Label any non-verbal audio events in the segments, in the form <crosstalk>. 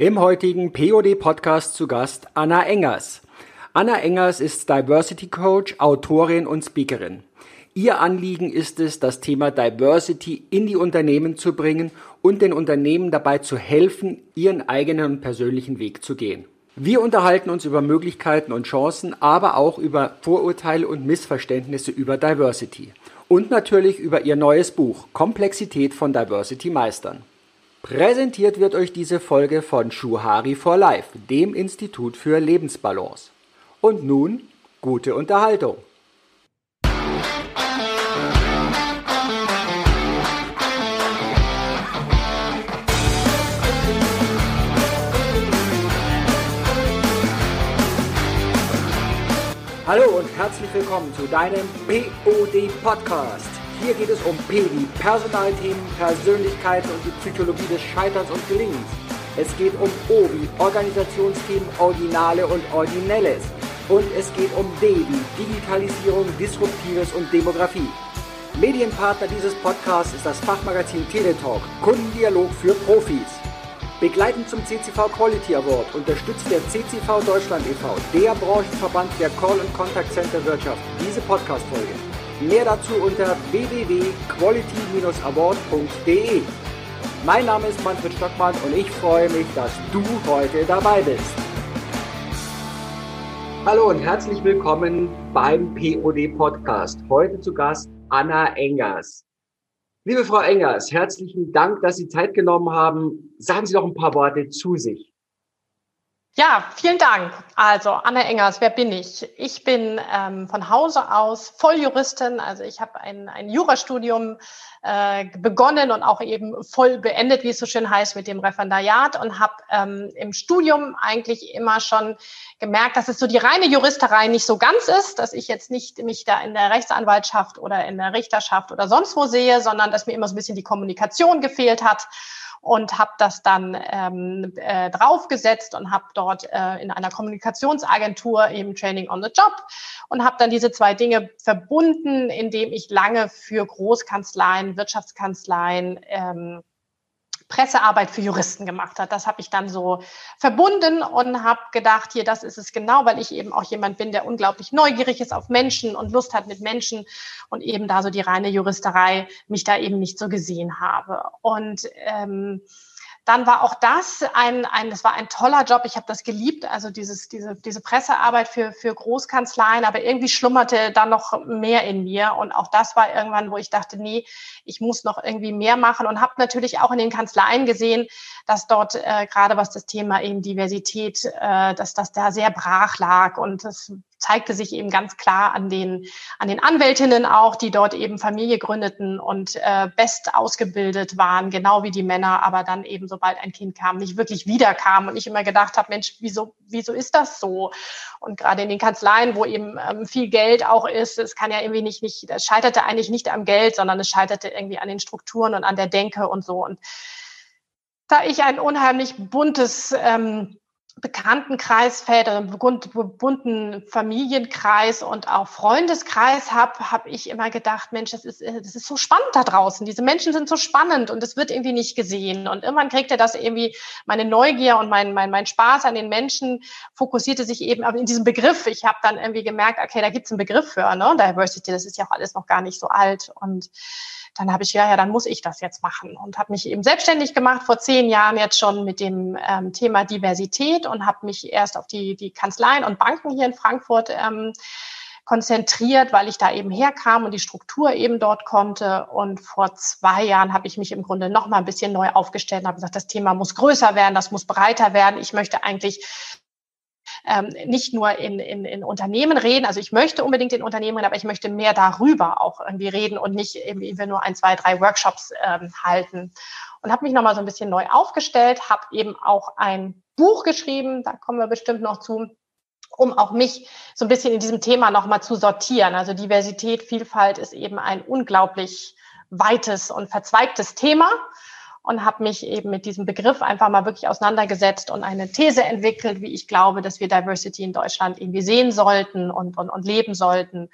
Im heutigen POD-Podcast zu Gast Anna Engers. Anna Engers ist Diversity Coach, Autorin und Speakerin. Ihr Anliegen ist es, das Thema Diversity in die Unternehmen zu bringen und den Unternehmen dabei zu helfen, ihren eigenen und persönlichen Weg zu gehen. Wir unterhalten uns über Möglichkeiten und Chancen, aber auch über Vorurteile und Missverständnisse über Diversity. Und natürlich über ihr neues Buch Komplexität von Diversity meistern. Präsentiert wird euch diese Folge von Shuhari for Life, dem Institut für Lebensbalance. Und nun gute Unterhaltung. Hallo und herzlich willkommen zu deinem POD Podcast. Hier geht es um P wie Personalthemen, Persönlichkeiten und die Psychologie des Scheiterns und Gelingens. Es geht um O wie Organisationsthemen, Originale und Originelles. Und es geht um D wie Digitalisierung, Disruptives und Demografie. Medienpartner dieses Podcasts ist das Fachmagazin Teletalk, Kundendialog für Profis. Begleitend zum CCV Quality Award unterstützt der CCV Deutschland e.V., der Branchenverband der Call- und Contact Center Wirtschaft, diese Podcast-Folge. Mehr dazu unter www.quality-award.de. Mein Name ist Manfred Stockmann und ich freue mich, dass du heute dabei bist. Hallo und herzlich willkommen beim POD Podcast. Heute zu Gast Anna Engers. Liebe Frau Engers, herzlichen Dank, dass Sie Zeit genommen haben. Sagen Sie doch ein paar Worte zu sich. Ja, vielen Dank. Also Anna Engers, wer bin ich? Ich bin ähm, von Hause aus Volljuristin. Also ich habe ein, ein Jurastudium äh, begonnen und auch eben voll beendet, wie es so schön heißt, mit dem Referendariat und habe ähm, im Studium eigentlich immer schon gemerkt, dass es so die reine Juristerei nicht so ganz ist, dass ich jetzt nicht mich da in der Rechtsanwaltschaft oder in der Richterschaft oder sonst wo sehe, sondern dass mir immer so ein bisschen die Kommunikation gefehlt hat und habe das dann ähm, äh, draufgesetzt und habe dort äh, in einer Kommunikationsagentur eben Training on the Job und habe dann diese zwei Dinge verbunden, indem ich lange für Großkanzleien, Wirtschaftskanzleien ähm, Pressearbeit für Juristen gemacht hat. Das habe ich dann so verbunden und habe gedacht, hier, das ist es genau, weil ich eben auch jemand bin, der unglaublich neugierig ist auf Menschen und Lust hat mit Menschen und eben da so die reine Juristerei mich da eben nicht so gesehen habe. Und ähm, dann war auch das ein, ein das war ein toller Job. Ich habe das geliebt, also dieses, diese, diese Pressearbeit für, für Großkanzleien, aber irgendwie schlummerte da noch mehr in mir. Und auch das war irgendwann, wo ich dachte, nee, ich muss noch irgendwie mehr machen und habe natürlich auch in den Kanzleien gesehen, dass dort äh, gerade was das Thema eben Diversität, äh, dass das da sehr brach lag und das zeigte sich eben ganz klar an den, an den Anwältinnen auch, die dort eben Familie gründeten und äh, best ausgebildet waren, genau wie die Männer, aber dann eben, sobald ein Kind kam, nicht wirklich wiederkam und ich immer gedacht habe, Mensch, wieso, wieso ist das so? Und gerade in den Kanzleien, wo eben ähm, viel Geld auch ist, es kann ja irgendwie nicht, nicht, es scheiterte eigentlich nicht am Geld, sondern es scheiterte irgendwie an den Strukturen und an der Denke und so. Und da ich ein unheimlich buntes ähm, Bekanntenkreis fällt, bunten Familienkreis und auch Freundeskreis habe, habe ich immer gedacht, Mensch, das ist, das ist so spannend da draußen. Diese Menschen sind so spannend und es wird irgendwie nicht gesehen. Und irgendwann kriegte das irgendwie meine Neugier und mein, mein, mein Spaß an den Menschen fokussierte sich eben in diesem Begriff. Ich habe dann irgendwie gemerkt, okay, da gibt es einen Begriff für, ne? Diversity, das ist ja auch alles noch gar nicht so alt. Und dann habe ich, ja, ja, dann muss ich das jetzt machen und habe mich eben selbstständig gemacht vor zehn Jahren jetzt schon mit dem ähm, Thema Diversität und habe mich erst auf die, die Kanzleien und Banken hier in Frankfurt ähm, konzentriert, weil ich da eben herkam und die Struktur eben dort konnte. Und vor zwei Jahren habe ich mich im Grunde noch mal ein bisschen neu aufgestellt und habe gesagt, das Thema muss größer werden, das muss breiter werden. Ich möchte eigentlich ähm, nicht nur in, in, in Unternehmen reden. Also ich möchte unbedingt in Unternehmen reden, aber ich möchte mehr darüber auch irgendwie reden und nicht irgendwie nur ein, zwei, drei Workshops ähm, halten. Und habe mich nochmal so ein bisschen neu aufgestellt, habe eben auch ein Buch geschrieben, da kommen wir bestimmt noch zu, um auch mich so ein bisschen in diesem Thema nochmal zu sortieren. Also Diversität, Vielfalt ist eben ein unglaublich weites und verzweigtes Thema und habe mich eben mit diesem Begriff einfach mal wirklich auseinandergesetzt und eine These entwickelt, wie ich glaube, dass wir Diversity in Deutschland irgendwie sehen sollten und, und, und leben sollten.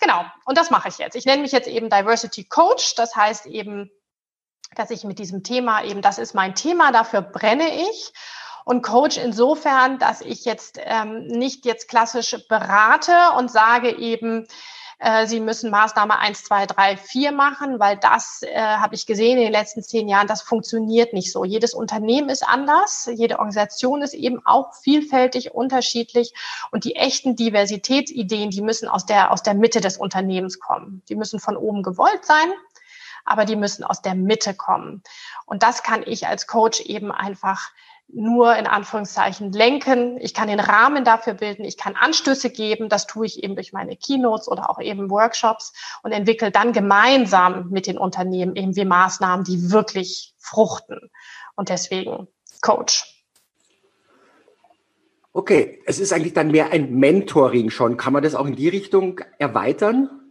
Genau, und das mache ich jetzt. Ich nenne mich jetzt eben Diversity Coach. Das heißt eben, dass ich mit diesem Thema eben, das ist mein Thema, dafür brenne ich und Coach insofern, dass ich jetzt ähm, nicht jetzt klassisch berate und sage eben, äh, Sie müssen Maßnahme eins, zwei, drei, vier machen, weil das äh, habe ich gesehen in den letzten zehn Jahren, das funktioniert nicht so. Jedes Unternehmen ist anders, jede Organisation ist eben auch vielfältig, unterschiedlich und die echten Diversitätsideen, die müssen aus der, aus der Mitte des Unternehmens kommen. Die müssen von oben gewollt sein, aber die müssen aus der Mitte kommen. Und das kann ich als Coach eben einfach nur in Anführungszeichen lenken. Ich kann den Rahmen dafür bilden. Ich kann Anstöße geben. Das tue ich eben durch meine Keynotes oder auch eben Workshops und entwickle dann gemeinsam mit den Unternehmen eben wie Maßnahmen, die wirklich fruchten. Und deswegen Coach. Okay, es ist eigentlich dann mehr ein Mentoring schon. Kann man das auch in die Richtung erweitern?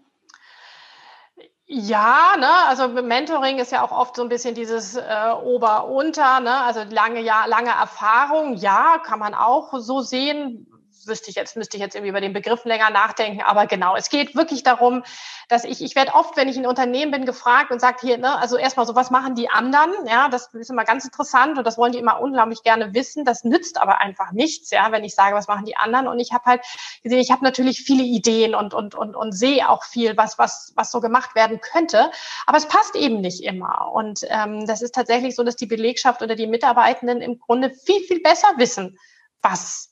Ja, ne, also Mentoring ist ja auch oft so ein bisschen dieses äh, Ober-Unter, ne, also lange, ja, lange Erfahrung, ja, kann man auch so sehen wüsste ich jetzt, müsste ich jetzt irgendwie über den Begriff länger nachdenken. Aber genau, es geht wirklich darum, dass ich, ich werde oft, wenn ich in Unternehmen bin, gefragt und sagt hier, ne, also erstmal so, was machen die anderen? Ja, das ist immer ganz interessant und das wollen die immer unglaublich gerne wissen. Das nützt aber einfach nichts, ja, wenn ich sage, was machen die anderen? Und ich habe halt gesehen, ich habe natürlich viele Ideen und, und, und, und sehe auch viel, was, was, was so gemacht werden könnte. Aber es passt eben nicht immer. Und ähm, das ist tatsächlich so, dass die Belegschaft oder die Mitarbeitenden im Grunde viel, viel besser wissen, was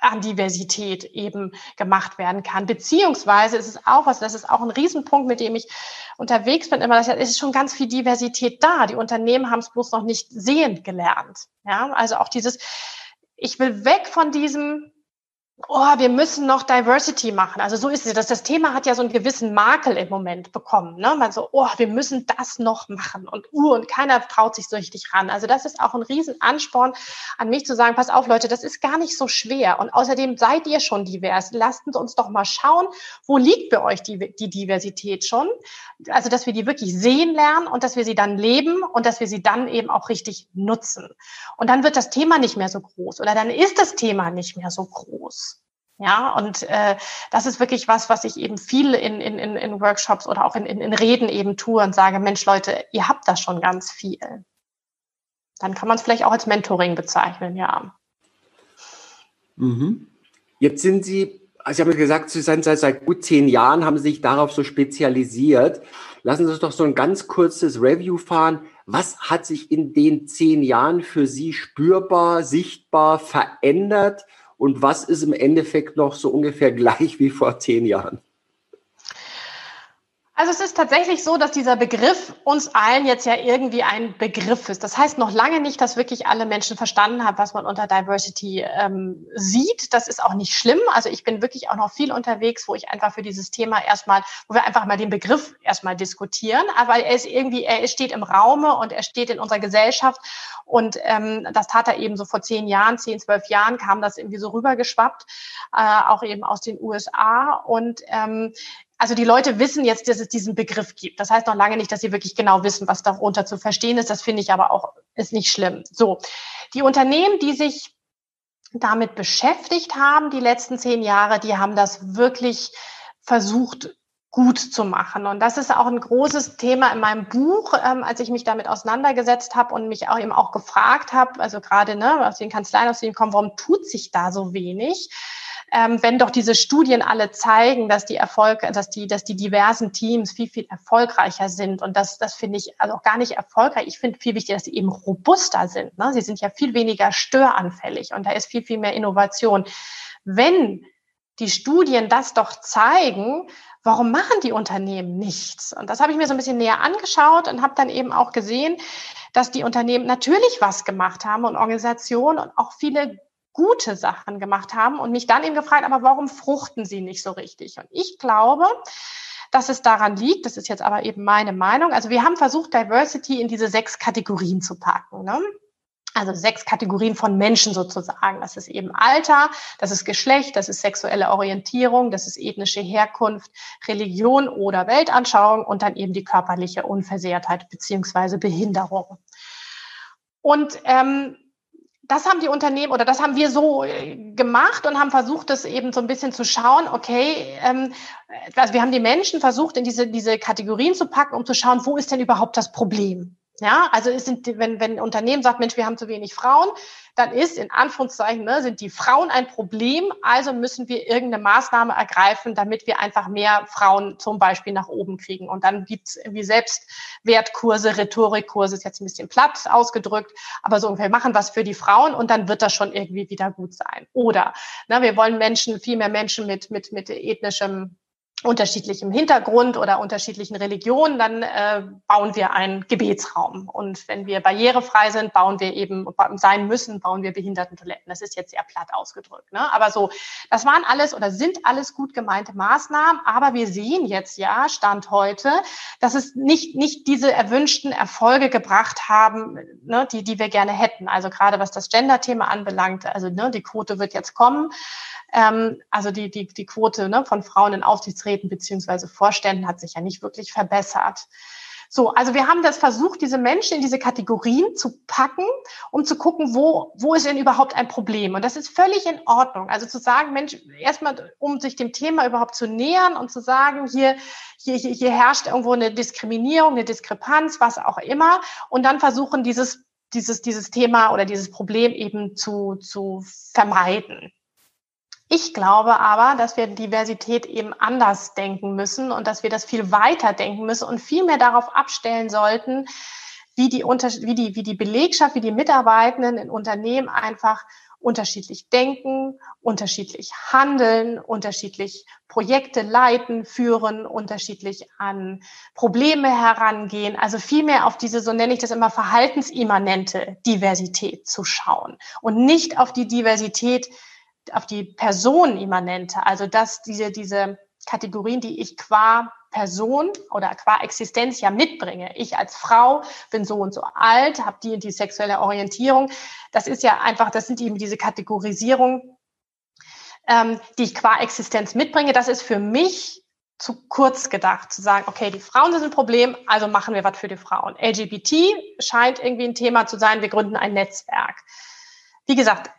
an Diversität eben gemacht werden kann. Beziehungsweise ist es auch was, das ist auch ein Riesenpunkt, mit dem ich unterwegs bin, immer, das ist schon ganz viel Diversität da. Die Unternehmen haben es bloß noch nicht sehen gelernt. Ja, also auch dieses, ich will weg von diesem, oh, wir müssen noch Diversity machen. Also so ist es. Das, das Thema hat ja so einen gewissen Makel im Moment bekommen. Ne? Man so, oh, wir müssen das noch machen und uh, und keiner traut sich so richtig ran. Also das ist auch ein Riesenansporn an mich zu sagen, pass auf, Leute, das ist gar nicht so schwer. Und außerdem seid ihr schon divers. Lasst uns doch mal schauen, wo liegt bei euch die, die Diversität schon? Also, dass wir die wirklich sehen lernen und dass wir sie dann leben und dass wir sie dann eben auch richtig nutzen. Und dann wird das Thema nicht mehr so groß oder dann ist das Thema nicht mehr so groß. Ja, und äh, das ist wirklich was, was ich eben viel in, in, in Workshops oder auch in, in, in Reden eben tue und sage, Mensch, Leute, ihr habt da schon ganz viel. Dann kann man es vielleicht auch als Mentoring bezeichnen, ja. Mhm. Jetzt sind Sie, also Sie haben gesagt, Sie sind seit, seit gut zehn Jahren, haben Sie sich darauf so spezialisiert. Lassen Sie uns doch so ein ganz kurzes Review fahren. Was hat sich in den zehn Jahren für Sie spürbar, sichtbar verändert? Und was ist im Endeffekt noch so ungefähr <laughs> gleich wie vor zehn Jahren? Also es ist tatsächlich so, dass dieser Begriff uns allen jetzt ja irgendwie ein Begriff ist. Das heißt noch lange nicht, dass wirklich alle Menschen verstanden haben, was man unter Diversity ähm, sieht. Das ist auch nicht schlimm. Also ich bin wirklich auch noch viel unterwegs, wo ich einfach für dieses Thema erstmal, wo wir einfach mal den Begriff erstmal diskutieren. Aber er ist irgendwie, er steht im Raume und er steht in unserer Gesellschaft. Und ähm, das tat er eben so vor zehn Jahren, zehn, zwölf Jahren kam das irgendwie so rübergeschwappt, äh, auch eben aus den USA. Und ähm, also die Leute wissen jetzt, dass es diesen Begriff gibt. Das heißt noch lange nicht, dass sie wirklich genau wissen, was darunter zu verstehen ist. Das finde ich aber auch, ist nicht schlimm. So. Die Unternehmen, die sich damit beschäftigt haben, die letzten zehn Jahre, die haben das wirklich versucht, gut zu machen. Und das ist auch ein großes Thema in meinem Buch, ähm, als ich mich damit auseinandergesetzt habe und mich auch eben auch gefragt habe, also gerade ne, aus den Kanzleien, aus denen kommen, warum tut sich da so wenig? Ähm, wenn doch diese Studien alle zeigen, dass die Erfolg, dass die, dass die diversen Teams viel, viel erfolgreicher sind. Und das, das finde ich also auch gar nicht erfolgreich. Ich finde viel wichtiger, dass sie eben robuster sind. Ne? Sie sind ja viel weniger störanfällig und da ist viel, viel mehr Innovation. Wenn die Studien das doch zeigen, warum machen die Unternehmen nichts? Und das habe ich mir so ein bisschen näher angeschaut und habe dann eben auch gesehen, dass die Unternehmen natürlich was gemacht haben und Organisationen und auch viele gute Sachen gemacht haben und mich dann eben gefragt, aber warum fruchten sie nicht so richtig? Und ich glaube, dass es daran liegt, das ist jetzt aber eben meine Meinung, also wir haben versucht, Diversity in diese sechs Kategorien zu packen. Ne? Also sechs Kategorien von Menschen sozusagen. Das ist eben Alter, das ist Geschlecht, das ist sexuelle Orientierung, das ist ethnische Herkunft, Religion oder Weltanschauung und dann eben die körperliche Unversehrtheit beziehungsweise Behinderung. Und ähm, das haben die Unternehmen oder das haben wir so äh, gemacht und haben versucht, das eben so ein bisschen zu schauen, okay, ähm, also wir haben die Menschen versucht, in diese, diese Kategorien zu packen, um zu schauen, wo ist denn überhaupt das Problem? Ja, also es sind, wenn, wenn ein Unternehmen sagt, Mensch, wir haben zu wenig Frauen, dann ist in Anführungszeichen, ne, sind die Frauen ein Problem, also müssen wir irgendeine Maßnahme ergreifen, damit wir einfach mehr Frauen zum Beispiel nach oben kriegen. Und dann gibt's irgendwie Selbstwertkurse, Rhetorikkurse, ist jetzt ein bisschen platt ausgedrückt, aber so ungefähr machen was für die Frauen und dann wird das schon irgendwie wieder gut sein. Oder ne, wir wollen Menschen, viel mehr Menschen mit, mit, mit ethnischem unterschiedlichem Hintergrund oder unterschiedlichen Religionen, dann äh, bauen wir einen Gebetsraum. Und wenn wir barrierefrei sind, bauen wir eben, sein müssen, bauen wir Behindertentoiletten. Das ist jetzt sehr platt ausgedrückt. Ne? Aber so, das waren alles oder sind alles gut gemeinte Maßnahmen. Aber wir sehen jetzt ja, Stand heute, dass es nicht, nicht diese erwünschten Erfolge gebracht haben, ne, die, die wir gerne hätten. Also gerade was das Gender-Thema anbelangt, also ne, die Quote wird jetzt kommen. Ähm, also die, die, die Quote ne, von Frauen in Aufsichtsräten beziehungsweise Vorständen hat sich ja nicht wirklich verbessert. So, also wir haben das versucht, diese Menschen in diese Kategorien zu packen, um zu gucken, wo, wo ist denn überhaupt ein Problem? Und das ist völlig in Ordnung. Also zu sagen, Mensch, erstmal, um sich dem Thema überhaupt zu nähern und zu sagen, hier, hier, hier, hier herrscht irgendwo eine Diskriminierung, eine Diskrepanz, was auch immer, und dann versuchen, dieses, dieses, dieses Thema oder dieses Problem eben zu, zu vermeiden. Ich glaube aber, dass wir Diversität eben anders denken müssen und dass wir das viel weiter denken müssen und viel mehr darauf abstellen sollten, wie die, wie die, wie die Belegschaft, wie die Mitarbeitenden in Unternehmen einfach unterschiedlich denken, unterschiedlich handeln, unterschiedlich Projekte leiten, führen, unterschiedlich an Probleme herangehen. Also vielmehr auf diese, so nenne ich das immer, verhaltensimmanente Diversität zu schauen und nicht auf die Diversität auf die Person immanente, also dass diese, diese Kategorien, die ich qua Person oder qua Existenz ja mitbringe. Ich als Frau bin so und so alt, habe die und die sexuelle Orientierung. Das ist ja einfach, das sind eben diese Kategorisierung, ähm, die ich qua Existenz mitbringe. Das ist für mich zu kurz gedacht, zu sagen, okay, die Frauen sind ein Problem, also machen wir was für die Frauen. LGBT scheint irgendwie ein Thema zu sein, wir gründen ein Netzwerk. Wie gesagt,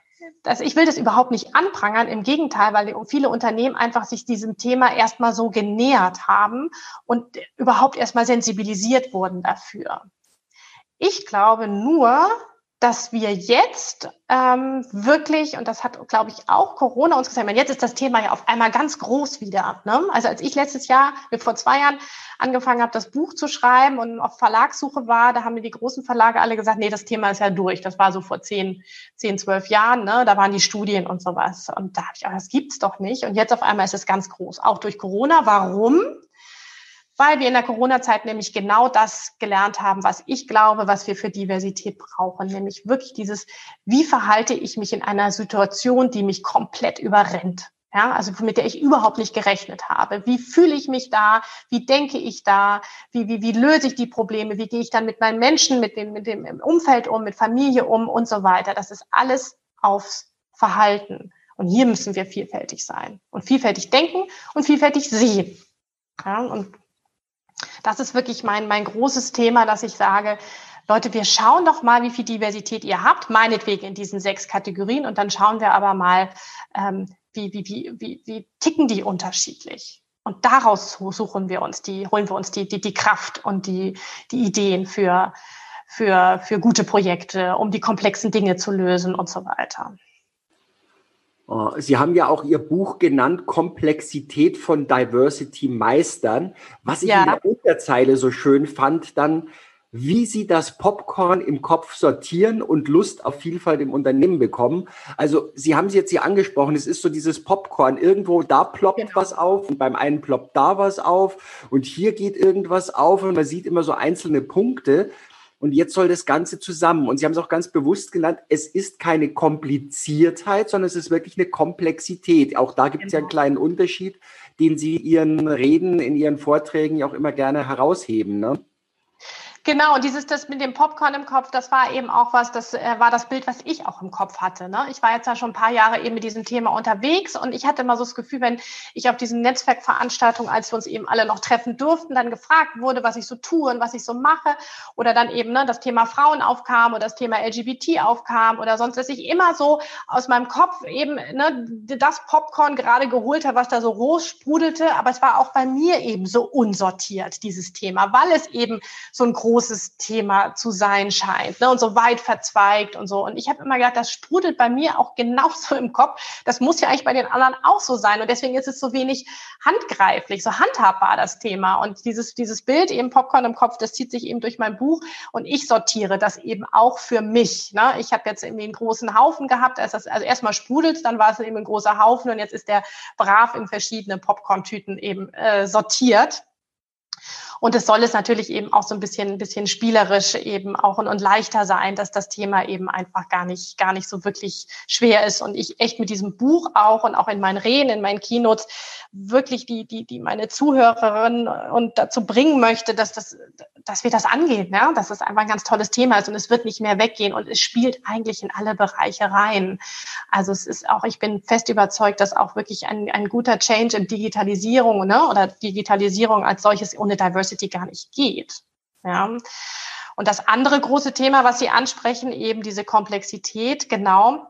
das, ich will das überhaupt nicht anprangern, im Gegenteil, weil viele Unternehmen einfach sich diesem Thema erstmal so genähert haben und überhaupt erstmal sensibilisiert wurden dafür. Ich glaube nur, dass wir jetzt ähm, wirklich, und das hat, glaube ich, auch Corona uns gesagt, jetzt ist das Thema ja auf einmal ganz groß wieder. Ne? Also als ich letztes Jahr, vor zwei Jahren angefangen habe, das Buch zu schreiben und auf Verlagssuche war, da haben mir die großen Verlage alle gesagt, nee, das Thema ist ja durch. Das war so vor zehn, zehn, zwölf Jahren, ne? da waren die Studien und sowas. Und da habe ich auch, das gibt's doch nicht. Und jetzt auf einmal ist es ganz groß, auch durch Corona. Warum? Weil wir in der Corona-Zeit nämlich genau das gelernt haben, was ich glaube, was wir für Diversität brauchen, nämlich wirklich dieses, wie verhalte ich mich in einer Situation, die mich komplett überrennt. Ja, also mit der ich überhaupt nicht gerechnet habe. Wie fühle ich mich da? Wie denke ich da? Wie, wie, wie löse ich die Probleme? Wie gehe ich dann mit meinen Menschen, mit dem, mit dem Umfeld um, mit Familie um und so weiter? Das ist alles aufs Verhalten. Und hier müssen wir vielfältig sein und vielfältig denken und vielfältig sehen. Ja, und das ist wirklich mein, mein großes Thema, dass ich sage, Leute, wir schauen doch mal, wie viel Diversität ihr habt, meinetwegen in diesen sechs Kategorien. Und dann schauen wir aber mal, ähm, wie, wie, wie, wie, wie ticken die unterschiedlich. Und daraus suchen wir uns die, holen wir uns die, die, die Kraft und die, die Ideen für, für, für gute Projekte, um die komplexen Dinge zu lösen und so weiter. Äh, Sie haben ja auch Ihr Buch genannt, Komplexität von Diversity meistern. Was ich ja. in der Unterzeile so schön fand, dann, wie Sie das Popcorn im Kopf sortieren und Lust auf Vielfalt im Unternehmen bekommen. Also Sie haben es jetzt hier angesprochen, es ist so dieses Popcorn. Irgendwo da ploppt genau. was auf und beim einen ploppt da was auf und hier geht irgendwas auf und man sieht immer so einzelne Punkte. Und jetzt soll das Ganze zusammen. Und Sie haben es auch ganz bewusst genannt, es ist keine Kompliziertheit, sondern es ist wirklich eine Komplexität. Auch da gibt es genau. ja einen kleinen Unterschied, den Sie Ihren Reden, in Ihren Vorträgen ja auch immer gerne herausheben. Ne? Genau, und dieses das mit dem Popcorn im Kopf, das war eben auch was, das äh, war das Bild, was ich auch im Kopf hatte. Ne? Ich war jetzt ja schon ein paar Jahre eben mit diesem Thema unterwegs und ich hatte immer so das Gefühl, wenn ich auf diesen Netzwerkveranstaltungen, als wir uns eben alle noch treffen durften, dann gefragt wurde, was ich so tue und was ich so mache oder dann eben ne, das Thema Frauen aufkam oder das Thema LGBT aufkam oder sonst, dass ich immer so aus meinem Kopf eben ne, das Popcorn gerade geholt habe, was da so roh sprudelte, aber es war auch bei mir eben so unsortiert, dieses Thema, weil es eben so ein großes großes Thema zu sein scheint ne? und so weit verzweigt und so. Und ich habe immer gedacht, das sprudelt bei mir auch genauso im Kopf. Das muss ja eigentlich bei den anderen auch so sein. Und deswegen ist es so wenig handgreiflich, so handhabbar das Thema. Und dieses, dieses Bild eben Popcorn im Kopf, das zieht sich eben durch mein Buch und ich sortiere das eben auch für mich. Ne? Ich habe jetzt irgendwie einen großen Haufen gehabt. Also, also erstmal sprudelt dann war es eben ein großer Haufen und jetzt ist der brav in verschiedene Popcorn-Tüten eben äh, sortiert. Und es soll es natürlich eben auch so ein bisschen, ein bisschen spielerisch eben auch und, und leichter sein, dass das Thema eben einfach gar nicht, gar nicht so wirklich schwer ist. Und ich echt mit diesem Buch auch und auch in meinen Reden, in meinen Keynotes wirklich die, die, die meine Zuhörerinnen und dazu bringen möchte, dass das, dass wir das angehen, ja, dass es einfach ein ganz tolles Thema ist und es wird nicht mehr weggehen und es spielt eigentlich in alle Bereiche rein. Also es ist auch, ich bin fest überzeugt, dass auch wirklich ein, ein guter Change in Digitalisierung, ne, oder Digitalisierung als solches ohne Diversity gar nicht geht. Ja. Und das andere große Thema, was Sie ansprechen, eben diese Komplexität, genau.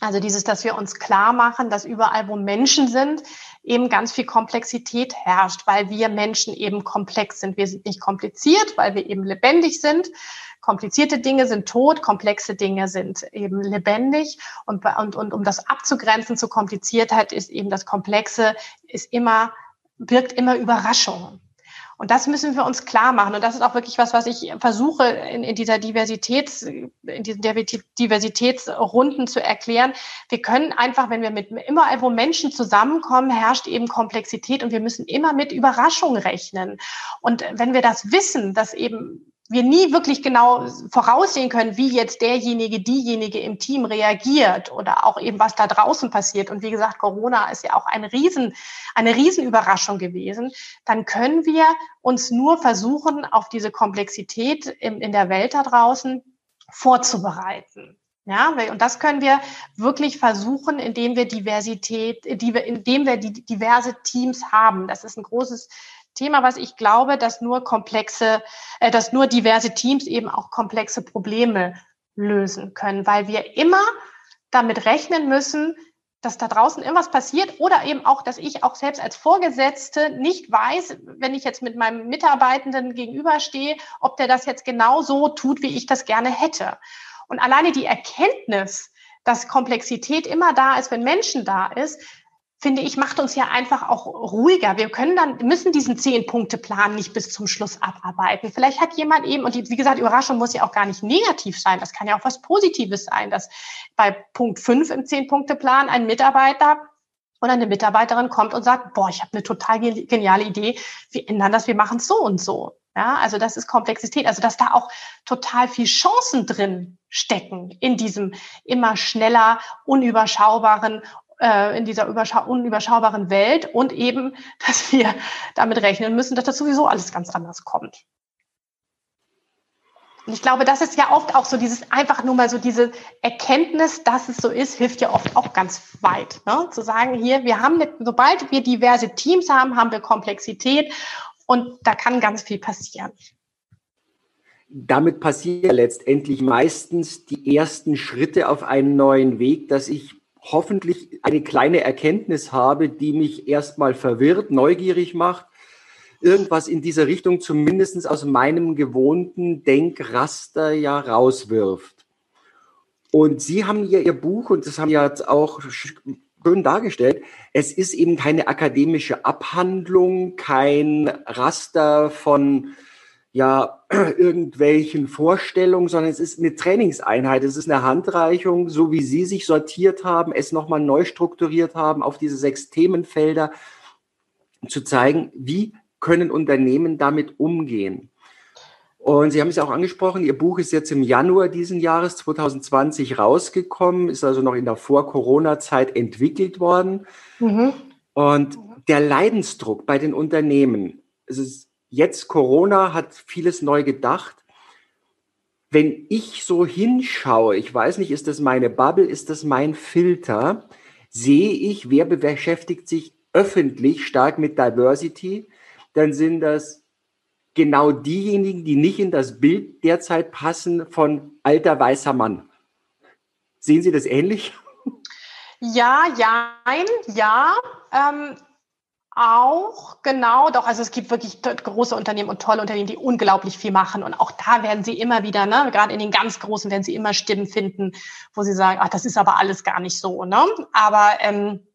Also dieses, dass wir uns klar machen, dass überall, wo Menschen sind, eben ganz viel Komplexität herrscht, weil wir Menschen eben komplex sind. Wir sind nicht kompliziert, weil wir eben lebendig sind. Komplizierte Dinge sind tot, komplexe Dinge sind eben lebendig. Und, und, und um das abzugrenzen zu Kompliziertheit ist eben das Komplexe, ist immer, birgt immer Überraschungen. Und das müssen wir uns klar machen. Und das ist auch wirklich was, was ich versuche in, in dieser Diversitäts, in diesen Diversitätsrunden zu erklären. Wir können einfach, wenn wir mit immer wo Menschen zusammenkommen, herrscht eben Komplexität und wir müssen immer mit Überraschungen rechnen. Und wenn wir das wissen, dass eben wir nie wirklich genau voraussehen können, wie jetzt derjenige, diejenige im Team reagiert oder auch eben was da draußen passiert. Und wie gesagt, Corona ist ja auch ein Riesen, eine Riesenüberraschung gewesen. Dann können wir uns nur versuchen, auf diese Komplexität in, in der Welt da draußen vorzubereiten. Ja, und das können wir wirklich versuchen, indem wir Diversität, indem wir diverse Teams haben. Das ist ein großes Thema, was ich glaube, dass nur komplexe, äh, dass nur diverse Teams eben auch komplexe Probleme lösen können, weil wir immer damit rechnen müssen, dass da draußen irgendwas passiert oder eben auch, dass ich auch selbst als Vorgesetzte nicht weiß, wenn ich jetzt mit meinem Mitarbeitenden gegenüberstehe, ob der das jetzt genau so tut, wie ich das gerne hätte. Und alleine die Erkenntnis, dass Komplexität immer da ist, wenn Menschen da ist, finde ich, macht uns ja einfach auch ruhiger. Wir können dann, müssen diesen Zehn-Punkte-Plan nicht bis zum Schluss abarbeiten. Vielleicht hat jemand eben, und wie gesagt, Überraschung muss ja auch gar nicht negativ sein. Das kann ja auch was Positives sein, dass bei Punkt fünf im Zehn-Punkte-Plan ein Mitarbeiter oder eine Mitarbeiterin kommt und sagt, boah, ich habe eine total geniale Idee. Wir ändern das, wir machen es so und so. Ja, also das ist Komplexität. Also dass da auch total viel Chancen drin stecken in diesem immer schneller, unüberschaubaren in dieser unüberschaubaren Welt und eben, <laughs> dass wir damit rechnen müssen, dass das sowieso alles ganz anders kommt. Und ich glaube, das ist ja oft auch so dieses einfach nur mal so diese Erkenntnis, dass es so ist, hilft ja oft auch ganz weit. Ne? Zu sagen, hier, wir haben, sobald wir diverse Teams haben, haben wir Komplexität und da kann ganz viel passieren. Damit passieren letztendlich meistens die ersten Schritte auf einen neuen Weg, dass ich hoffentlich eine kleine Erkenntnis habe, die mich erstmal verwirrt, neugierig macht, irgendwas in dieser Richtung zumindest aus meinem gewohnten Denkraster ja rauswirft. Und Sie haben hier Ihr Buch, und das haben ja jetzt auch schön dargestellt, es ist eben keine akademische Abhandlung, kein Raster von ja <clears throat> irgendwelchen Vorstellungen, sondern es ist eine Trainingseinheit, es ist eine Handreichung, so wie Sie sich sortiert haben, es nochmal neu strukturiert haben auf diese sechs Themenfelder, zu zeigen, wie können Unternehmen damit umgehen. Und Sie haben es ja auch angesprochen, Ihr Buch ist jetzt im Januar diesen Jahres 2020 rausgekommen, ist also noch in der Vor-Corona-Zeit entwickelt worden. Mhm. Und der Leidensdruck bei den Unternehmen, es ist jetzt Corona hat vieles neu gedacht. Wenn ich so hinschaue, ich weiß nicht, ist das meine Bubble, ist das mein Filter, sehe ich, wer beschäftigt sich öffentlich stark mit Diversity, dann sind das genau diejenigen, die nicht in das Bild derzeit passen von alter weißer Mann. Sehen Sie das ähnlich? Ja, ja, ja. Ähm, auch, genau, doch, also es gibt wirklich große Unternehmen und tolle Unternehmen, die unglaublich viel machen. Und auch da werden sie immer wieder, ne, gerade in den ganz großen werden sie immer Stimmen finden, wo sie sagen, ach, das ist aber alles gar nicht so, ne? Aber ähm,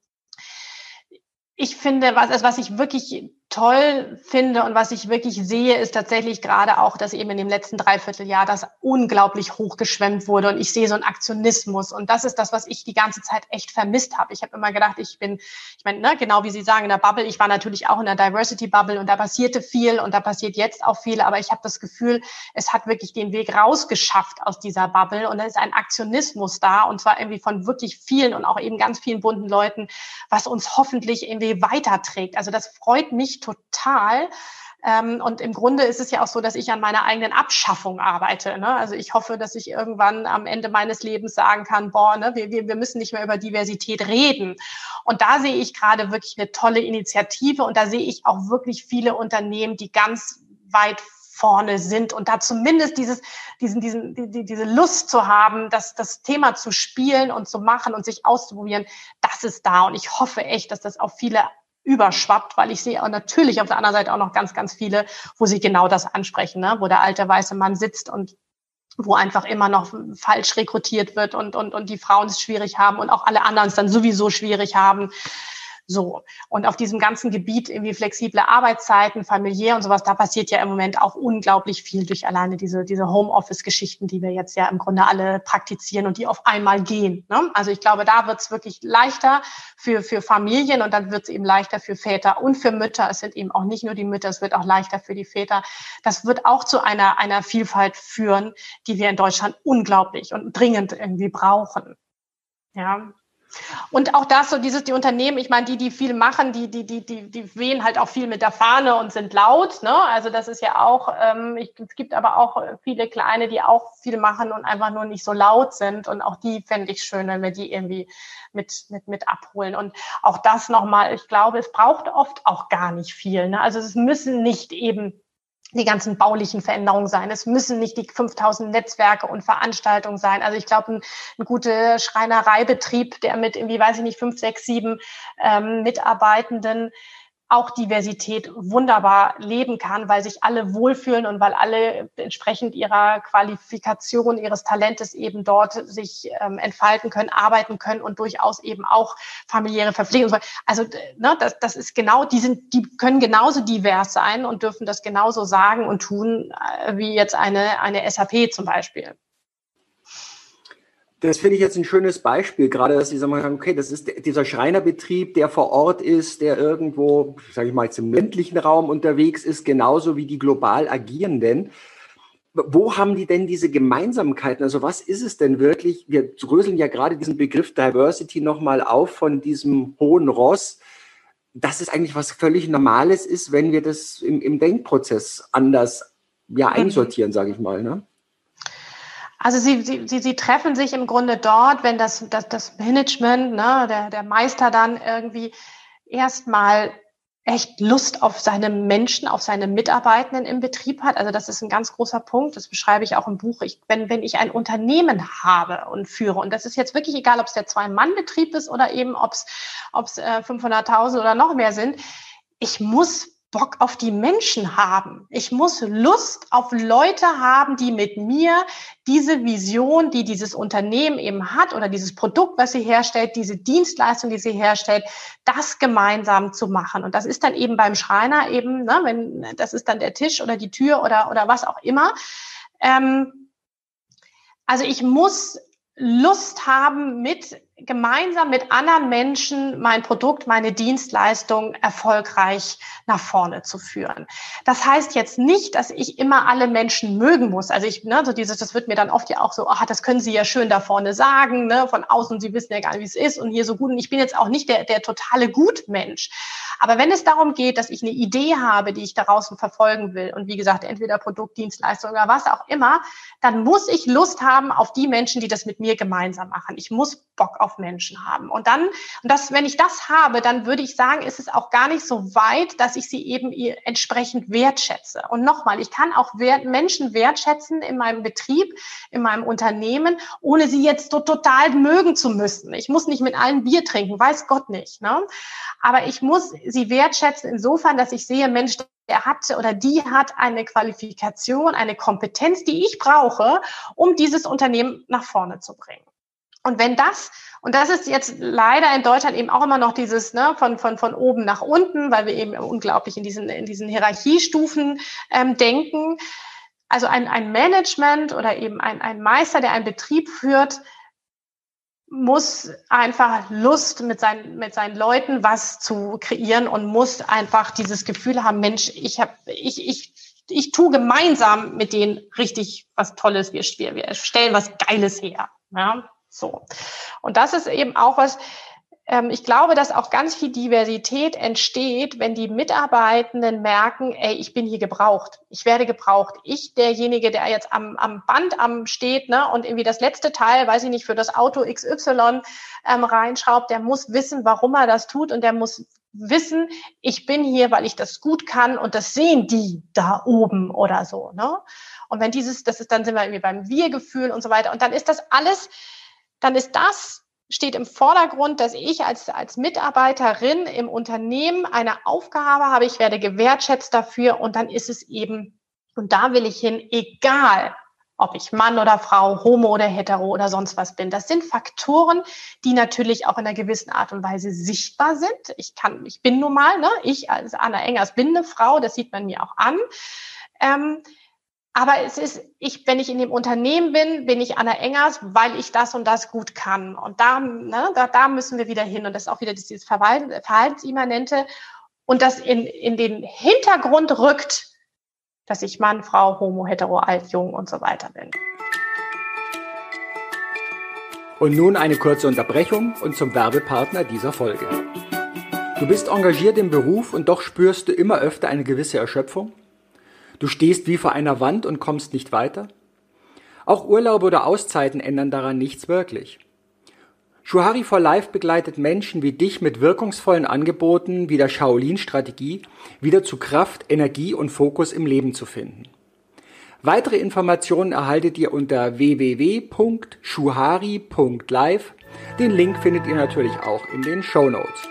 ich finde, was, was ich wirklich toll finde und was ich wirklich sehe, ist tatsächlich gerade auch, dass eben in dem letzten Dreivierteljahr das unglaublich hochgeschwemmt wurde und ich sehe so einen Aktionismus und das ist das, was ich die ganze Zeit echt vermisst habe. Ich habe immer gedacht, ich bin, ich meine, ne, genau wie Sie sagen, in der Bubble, ich war natürlich auch in der Diversity Bubble und da passierte viel und da passiert jetzt auch viel, aber ich habe das Gefühl, es hat wirklich den Weg rausgeschafft aus dieser Bubble und da ist ein Aktionismus da und zwar irgendwie von wirklich vielen und auch eben ganz vielen bunten Leuten, was uns hoffentlich irgendwie weiterträgt. Also das freut mich total. Ähm, und im Grunde ist es ja auch so, dass ich an meiner eigenen Abschaffung arbeite. Ne? Also ich hoffe, dass ich irgendwann am Ende meines Lebens sagen kann, boah, ne, wir, wir, wir müssen nicht mehr über Diversität reden. Und da sehe ich gerade wirklich eine tolle Initiative und da sehe ich auch wirklich viele Unternehmen, die ganz weit vorne sind und da zumindest dieses, diesen, diesen, die, diese Lust zu haben, das, das Thema zu spielen und zu machen und sich auszuprobieren, das ist da. Und ich hoffe echt, dass das auf viele überschwappt, weil ich sehe auch natürlich auf der anderen Seite auch noch ganz, ganz viele, wo sie genau das ansprechen, ne? wo der alte weiße Mann sitzt und wo einfach immer noch falsch rekrutiert wird und, und, und die Frauen es schwierig haben und auch alle anderen es dann sowieso schwierig haben. So. Und auf diesem ganzen Gebiet irgendwie flexible Arbeitszeiten, familiär und sowas, da passiert ja im Moment auch unglaublich viel durch alleine diese, diese Homeoffice-Geschichten, die wir jetzt ja im Grunde alle praktizieren und die auf einmal gehen. Ne? Also ich glaube, da wird es wirklich leichter für, für Familien und dann wird es eben leichter für Väter und für Mütter. Es sind eben auch nicht nur die Mütter, es wird auch leichter für die Väter. Das wird auch zu einer, einer Vielfalt führen, die wir in Deutschland unglaublich und dringend irgendwie brauchen. Ja, und auch das, so dieses, die Unternehmen, ich meine, die, die viel machen, die, die, die, die, die wehen halt auch viel mit der Fahne und sind laut. Ne? Also das ist ja auch, ähm, ich, es gibt aber auch viele kleine, die auch viel machen und einfach nur nicht so laut sind. Und auch die fände ich schön, wenn wir die irgendwie mit, mit, mit abholen. Und auch das nochmal, ich glaube, es braucht oft auch gar nicht viel. Ne? Also es müssen nicht eben die ganzen baulichen Veränderungen sein. Es müssen nicht die 5000 Netzwerke und Veranstaltungen sein. Also ich glaube, ein, ein guter Schreinereibetrieb, der mit irgendwie, weiß ich nicht, fünf, sechs, sieben ähm, Mitarbeitenden auch Diversität wunderbar leben kann, weil sich alle wohlfühlen und weil alle entsprechend ihrer Qualifikation, ihres Talentes eben dort sich ähm, entfalten können, arbeiten können und durchaus eben auch familiäre Verpflegung. Also ne, das, das ist genau, die sind, die können genauso divers sein und dürfen das genauso sagen und tun äh, wie jetzt eine eine SAP zum Beispiel. Das finde ich jetzt ein schönes Beispiel, gerade dass Sie sagen, okay, das ist dieser Schreinerbetrieb, der vor Ort ist, der irgendwo, sage ich mal, jetzt im ländlichen Raum unterwegs ist, genauso wie die global agierenden. Wo haben die denn diese Gemeinsamkeiten? Also was ist es denn wirklich? Wir dröseln ja gerade diesen Begriff Diversity nochmal auf von diesem hohen Ross, dass es eigentlich was völlig Normales ist, wenn wir das im, im Denkprozess anders ja, einsortieren, sage ich mal. Ne? Also sie, sie, sie, sie treffen sich im Grunde dort, wenn das, das, das Management, ne, der, der Meister dann irgendwie erstmal echt Lust auf seine Menschen, auf seine Mitarbeitenden im Betrieb hat. Also das ist ein ganz großer Punkt. Das beschreibe ich auch im Buch. Ich, wenn, wenn ich ein Unternehmen habe und führe, und das ist jetzt wirklich egal, ob es der Zwei-Mann-Betrieb ist oder eben ob es äh, 500.000 oder noch mehr sind, ich muss Bock auf die Menschen haben. Ich muss Lust auf Leute haben, die mit mir diese Vision, die dieses Unternehmen eben hat oder dieses Produkt, was sie herstellt, diese Dienstleistung, die sie herstellt, das gemeinsam zu machen. Und das ist dann eben beim Schreiner eben, ne, wenn das ist dann der Tisch oder die Tür oder oder was auch immer. Ähm, also ich muss Lust haben, mit gemeinsam mit anderen Menschen mein Produkt, meine Dienstleistung erfolgreich nach vorne zu führen. Das heißt jetzt nicht, dass ich immer alle Menschen mögen muss. Also ich, ne, so dieses, das wird mir dann oft ja auch so, ach, das können Sie ja schön da vorne sagen, ne, von außen, Sie wissen ja gar nicht, wie es ist und hier so gut. Und ich bin jetzt auch nicht der, der totale Gutmensch. Aber wenn es darum geht, dass ich eine Idee habe, die ich da draußen verfolgen will und wie gesagt, entweder Produkt, Dienstleistung oder was auch immer, dann muss ich Lust haben auf die Menschen, die das mit mir gemeinsam machen. Ich muss Bock auf Menschen haben. Und dann, und das, wenn ich das habe, dann würde ich sagen, ist es auch gar nicht so weit, dass ich sie eben entsprechend wertschätze. Und nochmal, ich kann auch wert, Menschen wertschätzen in meinem Betrieb, in meinem Unternehmen, ohne sie jetzt so total mögen zu müssen. Ich muss nicht mit allen Bier trinken, weiß Gott nicht. Ne? Aber ich muss sie wertschätzen insofern, dass ich sehe, Mensch, der hat oder die hat eine Qualifikation, eine Kompetenz, die ich brauche, um dieses Unternehmen nach vorne zu bringen. Und wenn das, und das ist jetzt leider in Deutschland eben auch immer noch dieses, ne, von, von, von oben nach unten, weil wir eben unglaublich in diesen, in diesen Hierarchiestufen ähm, denken. Also ein, ein Management oder eben ein, ein Meister, der einen Betrieb führt, muss einfach Lust mit seinen, mit seinen Leuten was zu kreieren und muss einfach dieses Gefühl haben, Mensch, ich habe, ich, ich, ich tue gemeinsam mit denen richtig was Tolles. Wir, wir, wir stellen was Geiles her. Ja, so. Und das ist eben auch was, ähm, ich glaube, dass auch ganz viel Diversität entsteht, wenn die Mitarbeitenden merken, ey, ich bin hier gebraucht, ich werde gebraucht. Ich, derjenige, der jetzt am, am Band am steht ne, und irgendwie das letzte Teil, weiß ich nicht, für das Auto XY ähm, reinschraubt, der muss wissen, warum er das tut und der muss wissen, ich bin hier, weil ich das gut kann und das sehen die da oben oder so. Ne? Und wenn dieses, das ist, dann sind wir irgendwie beim Wir-Gefühl und so weiter. Und dann ist das alles, dann ist das steht im Vordergrund, dass ich als, als Mitarbeiterin im Unternehmen eine Aufgabe habe, ich werde gewertschätzt dafür und dann ist es eben, und da will ich hin, egal, ob ich Mann oder Frau, Homo oder Hetero oder sonst was bin. Das sind Faktoren, die natürlich auch in einer gewissen Art und Weise sichtbar sind. Ich kann, ich bin nun mal, ne, ich als Anna Engers bin eine Frau, das sieht man mir auch an. Ähm, aber es ist, ich, wenn ich in dem Unternehmen bin, bin ich Anna Engers, weil ich das und das gut kann. Und da, ne, da, da müssen wir wieder hin. Und das ist auch wieder dieses Verhaltensimmanente. Und das in, in den Hintergrund rückt, dass ich Mann, Frau, Homo, Hetero, Alt, Jung und so weiter bin. Und nun eine kurze Unterbrechung und zum Werbepartner dieser Folge. Du bist engagiert im Beruf und doch spürst du immer öfter eine gewisse Erschöpfung? Du stehst wie vor einer Wand und kommst nicht weiter? Auch Urlaube oder Auszeiten ändern daran nichts wirklich. Shuhari for Life begleitet Menschen wie dich mit wirkungsvollen Angeboten wie der Shaolin-Strategie wieder zu Kraft, Energie und Fokus im Leben zu finden. Weitere Informationen erhaltet ihr unter www.shuhari.live. Den Link findet ihr natürlich auch in den Show Notes.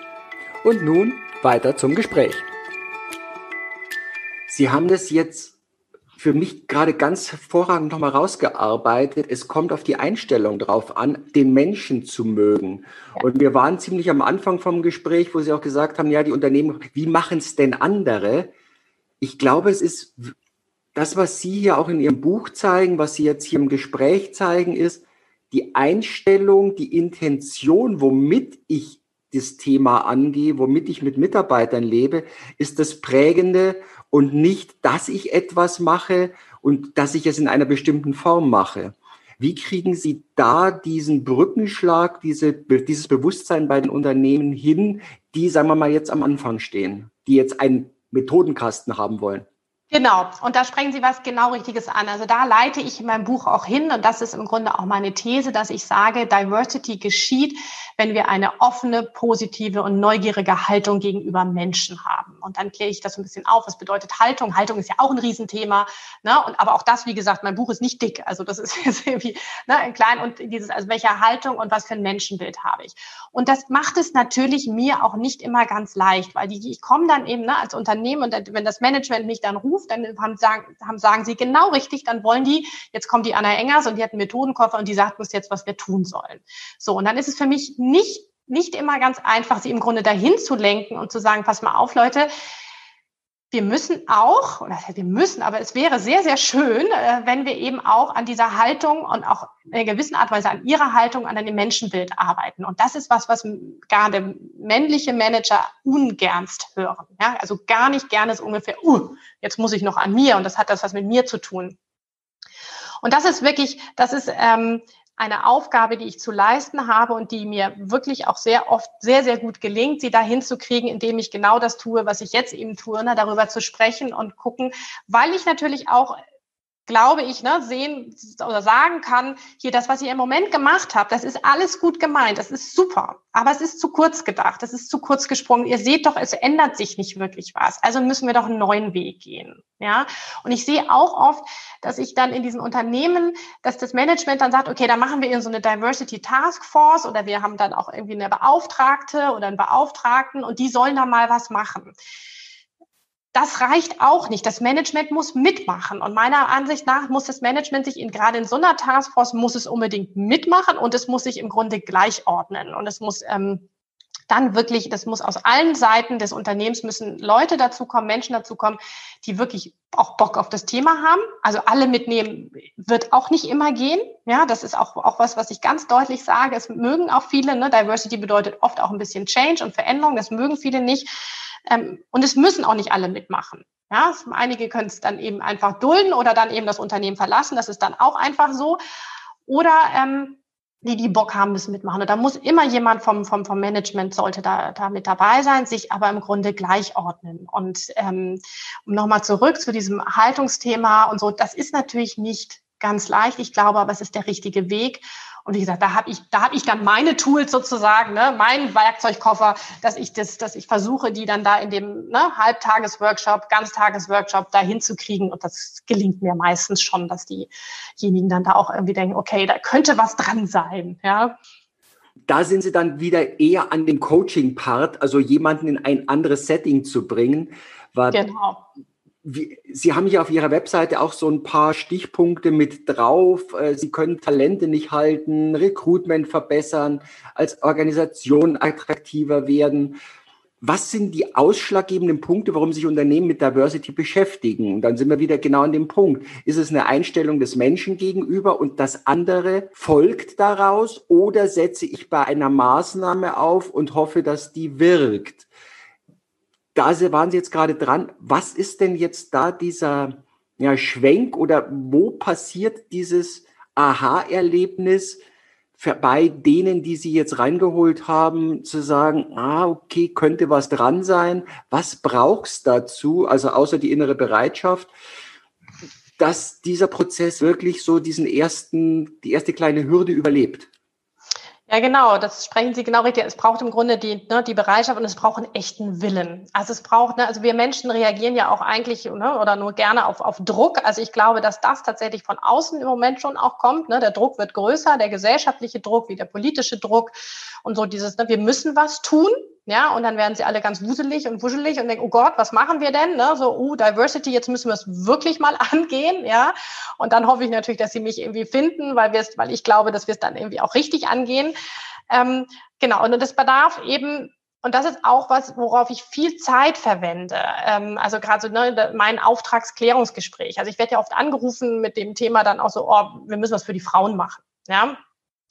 Und nun weiter zum Gespräch. Sie haben das jetzt für mich gerade ganz hervorragend nochmal rausgearbeitet. Es kommt auf die Einstellung drauf an, den Menschen zu mögen. Und wir waren ziemlich am Anfang vom Gespräch, wo Sie auch gesagt haben, ja, die Unternehmen, wie machen es denn andere? Ich glaube, es ist das, was Sie hier auch in Ihrem Buch zeigen, was Sie jetzt hier im Gespräch zeigen, ist die Einstellung, die Intention, womit ich das Thema angehe, womit ich mit Mitarbeitern lebe, ist das Prägende und nicht, dass ich etwas mache und dass ich es in einer bestimmten Form mache. Wie kriegen Sie da diesen Brückenschlag, diese, dieses Bewusstsein bei den Unternehmen hin, die, sagen wir mal, jetzt am Anfang stehen, die jetzt einen Methodenkasten haben wollen? Genau, und da sprechen Sie was genau Richtiges an. Also da leite ich in meinem Buch auch hin, und das ist im Grunde auch meine These, dass ich sage, Diversity geschieht, wenn wir eine offene, positive und neugierige Haltung gegenüber Menschen haben. Und dann kläre ich das ein bisschen auf. Was bedeutet Haltung? Haltung ist ja auch ein Riesenthema. Ne? Und, aber auch das, wie gesagt, mein Buch ist nicht dick. Also das ist <laughs> jetzt irgendwie ne, ein klein und dieses, also welche Haltung und was für ein Menschenbild habe ich. Und das macht es natürlich mir auch nicht immer ganz leicht, weil die, ich komme dann eben ne, als Unternehmen und wenn das Management mich dann ruft, dann haben, sagen, haben, sagen sie genau richtig, dann wollen die, jetzt kommt die Anna Engers und die hat einen Methodenkoffer und die sagt uns jetzt, was wir tun sollen. So, und dann ist es für mich nicht, nicht immer ganz einfach, sie im Grunde dahin zu lenken und zu sagen, pass mal auf, Leute, wir müssen auch, oder wir müssen, aber es wäre sehr, sehr schön, äh, wenn wir eben auch an dieser Haltung und auch in einer gewissen Art und Weise an ihrer Haltung, an dem Menschenbild arbeiten. Und das ist was, was gerade männliche Manager ungernst hören. Ja? Also gar nicht gerne ist ungefähr, uh, jetzt muss ich noch an mir und das hat das was mit mir zu tun. Und das ist wirklich, das ist ähm, eine Aufgabe, die ich zu leisten habe und die mir wirklich auch sehr oft sehr, sehr gut gelingt, sie dahin zu kriegen, indem ich genau das tue, was ich jetzt eben tue, ne, darüber zu sprechen und gucken, weil ich natürlich auch glaube ich, ne, sehen oder sagen kann, hier das, was ihr im Moment gemacht habt, das ist alles gut gemeint, das ist super, aber es ist zu kurz gedacht, das ist zu kurz gesprungen. Ihr seht doch, es ändert sich nicht wirklich was. Also müssen wir doch einen neuen Weg gehen. Ja, und ich sehe auch oft, dass ich dann in diesen Unternehmen, dass das Management dann sagt, okay, da machen wir in so eine Diversity Task Force oder wir haben dann auch irgendwie eine Beauftragte oder einen Beauftragten und die sollen da mal was machen das reicht auch nicht. Das Management muss mitmachen. Und meiner Ansicht nach muss das Management sich in, gerade in so einer Taskforce muss es unbedingt mitmachen und es muss sich im Grunde gleichordnen. Und es muss ähm, dann wirklich, das muss aus allen Seiten des Unternehmens müssen Leute dazukommen, Menschen dazukommen, die wirklich auch Bock auf das Thema haben. Also alle mitnehmen wird auch nicht immer gehen. Ja, das ist auch, auch was, was ich ganz deutlich sage. Es mögen auch viele, ne? Diversity bedeutet oft auch ein bisschen Change und Veränderung. Das mögen viele nicht. Ähm, und es müssen auch nicht alle mitmachen. Ja, einige können es dann eben einfach dulden oder dann eben das Unternehmen verlassen. Das ist dann auch einfach so. Oder ähm, die, die Bock haben, müssen mitmachen. Und da muss immer jemand vom, vom, vom Management sollte da, da mit dabei sein, sich aber im Grunde gleichordnen. Und ähm, um nochmal zurück zu diesem Haltungsthema und so, das ist natürlich nicht ganz leicht. Ich glaube aber, es ist der richtige Weg. Und wie gesagt, da habe ich, da habe ich dann meine Tools sozusagen, ne, meinen Werkzeugkoffer, dass ich das, dass ich versuche, die dann da in dem ne, Halbtagesworkshop, Ganztagesworkshop da hinzukriegen. Und das gelingt mir meistens schon, dass diejenigen dann da auch irgendwie denken, okay, da könnte was dran sein, ja. Da sind sie dann wieder eher an dem Coaching-Part, also jemanden in ein anderes Setting zu bringen. Weil genau. Wie, Sie haben hier auf Ihrer Webseite auch so ein paar Stichpunkte mit drauf. Äh, Sie können Talente nicht halten, Recruitment verbessern, als Organisation attraktiver werden. Was sind die ausschlaggebenden Punkte, warum sich Unternehmen mit Diversity beschäftigen? Und dann sind wir wieder genau an dem Punkt. Ist es eine Einstellung des Menschen gegenüber und das andere folgt daraus oder setze ich bei einer Maßnahme auf und hoffe, dass die wirkt? Da waren Sie jetzt gerade dran. Was ist denn jetzt da dieser ja, Schwenk oder wo passiert dieses Aha-Erlebnis bei denen, die Sie jetzt reingeholt haben, zu sagen, ah, okay, könnte was dran sein. Was brauchst dazu? Also außer die innere Bereitschaft, dass dieser Prozess wirklich so diesen ersten, die erste kleine Hürde überlebt. Ja, genau, das sprechen Sie genau richtig. Es braucht im Grunde die, ne, die Bereitschaft und es braucht einen echten Willen. Also es braucht, ne, also wir Menschen reagieren ja auch eigentlich ne, oder nur gerne auf, auf Druck. Also ich glaube, dass das tatsächlich von außen im Moment schon auch kommt. Ne? Der Druck wird größer, der gesellschaftliche Druck wie der politische Druck und so dieses, ne, wir müssen was tun. Ja, und dann werden sie alle ganz wuselig und wuschelig und denken, oh Gott, was machen wir denn? Ne? So, oh, Diversity, jetzt müssen wir es wirklich mal <laughs> angehen, ja. Und dann hoffe ich natürlich, dass sie mich irgendwie finden, weil wir es, weil ich glaube, dass wir es dann irgendwie auch richtig angehen. Ähm, genau, und das bedarf eben und das ist auch was, worauf ich viel Zeit verwende. Ähm, also gerade so ne, mein Auftragsklärungsgespräch. Also ich werde ja oft angerufen mit dem Thema dann auch so, oh, wir müssen was für die Frauen machen. Ja,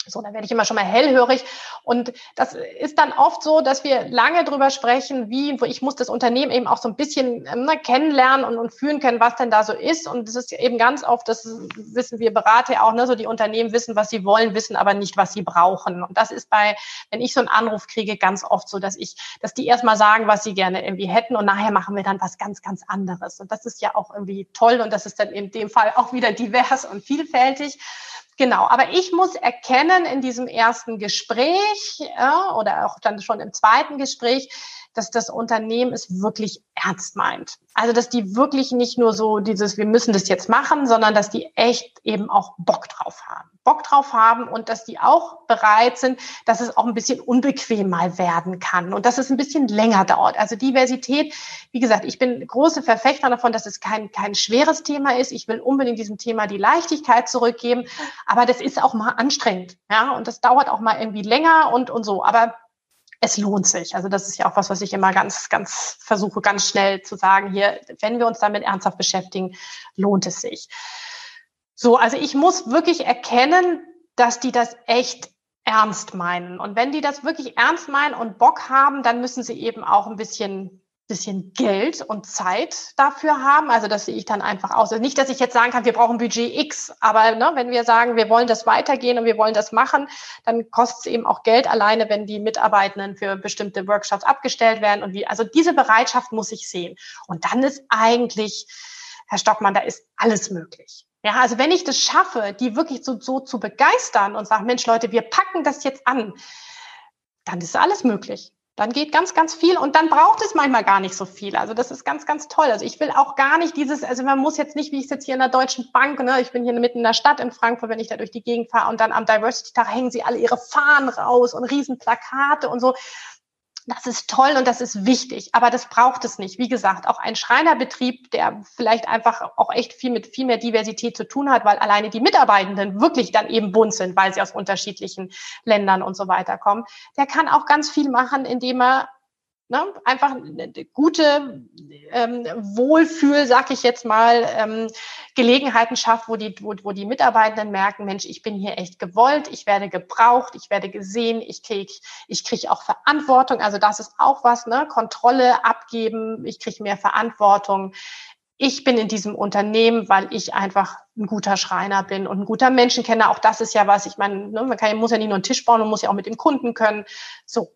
so, da werde ich immer schon mal hellhörig. Und das ist dann oft so, dass wir lange drüber sprechen, wie, wo ich muss das Unternehmen eben auch so ein bisschen ne, kennenlernen und, und fühlen können, was denn da so ist. Und das ist eben ganz oft, das wissen wir Berater auch, ne, so die Unternehmen wissen, was sie wollen, wissen aber nicht, was sie brauchen. Und das ist bei, wenn ich so einen Anruf kriege, ganz oft so, dass ich, dass die erstmal sagen, was sie gerne irgendwie hätten und nachher machen wir dann was ganz, ganz anderes. Und das ist ja auch irgendwie toll und das ist dann in dem Fall auch wieder divers und vielfältig. Genau, aber ich muss erkennen in diesem ersten Gespräch ja, oder auch dann schon im zweiten Gespräch, dass das Unternehmen es wirklich ernst meint. Also, dass die wirklich nicht nur so dieses, wir müssen das jetzt machen, sondern dass die echt eben auch Bock drauf haben. Bock drauf haben und dass die auch bereit sind, dass es auch ein bisschen unbequem mal werden kann und dass es ein bisschen länger dauert. Also Diversität, wie gesagt, ich bin große Verfechter davon, dass es kein, kein schweres Thema ist. Ich will unbedingt diesem Thema die Leichtigkeit zurückgeben, aber das ist auch mal anstrengend. Ja, und das dauert auch mal irgendwie länger und, und so. Aber es lohnt sich. Also das ist ja auch was, was ich immer ganz, ganz versuche, ganz schnell zu sagen. Hier, wenn wir uns damit ernsthaft beschäftigen, lohnt es sich. So, also ich muss wirklich erkennen, dass die das echt ernst meinen. Und wenn die das wirklich ernst meinen und Bock haben, dann müssen sie eben auch ein bisschen bisschen Geld und Zeit dafür haben. Also das sehe ich dann einfach aus. Also nicht, dass ich jetzt sagen kann, wir brauchen Budget X, aber ne, wenn wir sagen, wir wollen das weitergehen und wir wollen das machen, dann kostet es eben auch Geld alleine, wenn die Mitarbeitenden für bestimmte Workshops abgestellt werden und wie. Also diese Bereitschaft muss ich sehen. Und dann ist eigentlich, Herr Stockmann, da ist alles möglich. Ja, also wenn ich das schaffe, die wirklich so, so zu begeistern und sagen, Mensch, Leute, wir packen das jetzt an, dann ist alles möglich. Dann geht ganz, ganz viel und dann braucht es manchmal gar nicht so viel. Also das ist ganz, ganz toll. Also ich will auch gar nicht dieses, also man muss jetzt nicht, wie ich jetzt hier in der Deutschen Bank, ne, ich bin hier mitten in der Stadt in Frankfurt, wenn ich da durch die Gegend fahre und dann am Diversity-Tag hängen sie alle ihre Fahnen raus und Riesenplakate und so. Das ist toll und das ist wichtig, aber das braucht es nicht. Wie gesagt, auch ein Schreinerbetrieb, der vielleicht einfach auch echt viel mit viel mehr Diversität zu tun hat, weil alleine die Mitarbeitenden wirklich dann eben bunt sind, weil sie aus unterschiedlichen Ländern und so weiter kommen, der kann auch ganz viel machen, indem er ne, einfach eine gute ähm, Wohlfühl, sag ich jetzt mal, ähm, Gelegenheiten schafft, wo die, wo, wo die Mitarbeitenden merken, Mensch, ich bin hier echt gewollt, ich werde gebraucht, ich werde gesehen, ich krieg, ich krieg auch Verantwortung. Also das ist auch was, ne? Kontrolle abgeben, ich krieg mehr Verantwortung. Ich bin in diesem Unternehmen, weil ich einfach ein guter Schreiner bin und ein guter Menschenkenner. Auch das ist ja was. Ich meine, ne, man kann, muss ja nicht nur einen Tisch bauen, man muss ja auch mit dem Kunden können. So,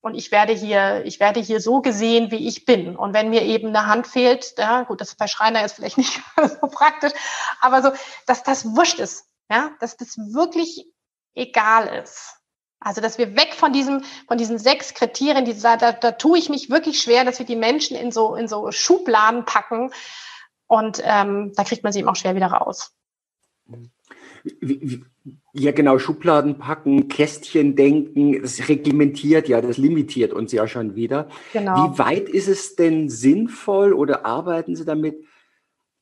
und ich werde hier, ich werde hier so gesehen, wie ich bin. Und wenn mir eben eine Hand fehlt, ja, gut, das ist bei Schreiner jetzt vielleicht <laughs> nicht so praktisch, aber so, dass das wurscht ist, ja, dass das wirklich egal ist. Also, dass wir weg von diesem, von diesen sechs Kriterien, die, da, da, tue ich mich wirklich schwer, dass wir die Menschen in so, in so Schubladen packen. Und ähm, da kriegt man sie eben auch schwer wieder raus. Ja, genau, Schubladen packen, Kästchen denken, das reglementiert ja, das limitiert uns ja schon wieder. Genau. Wie weit ist es denn sinnvoll oder arbeiten Sie damit,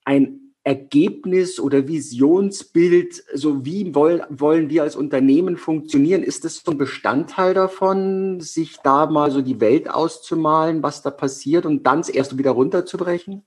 ein Ergebnis oder Visionsbild, so wie wollen, wollen wir als Unternehmen funktionieren? Ist das so ein Bestandteil davon, sich da mal so die Welt auszumalen, was da passiert und dann es erst wieder runterzubrechen?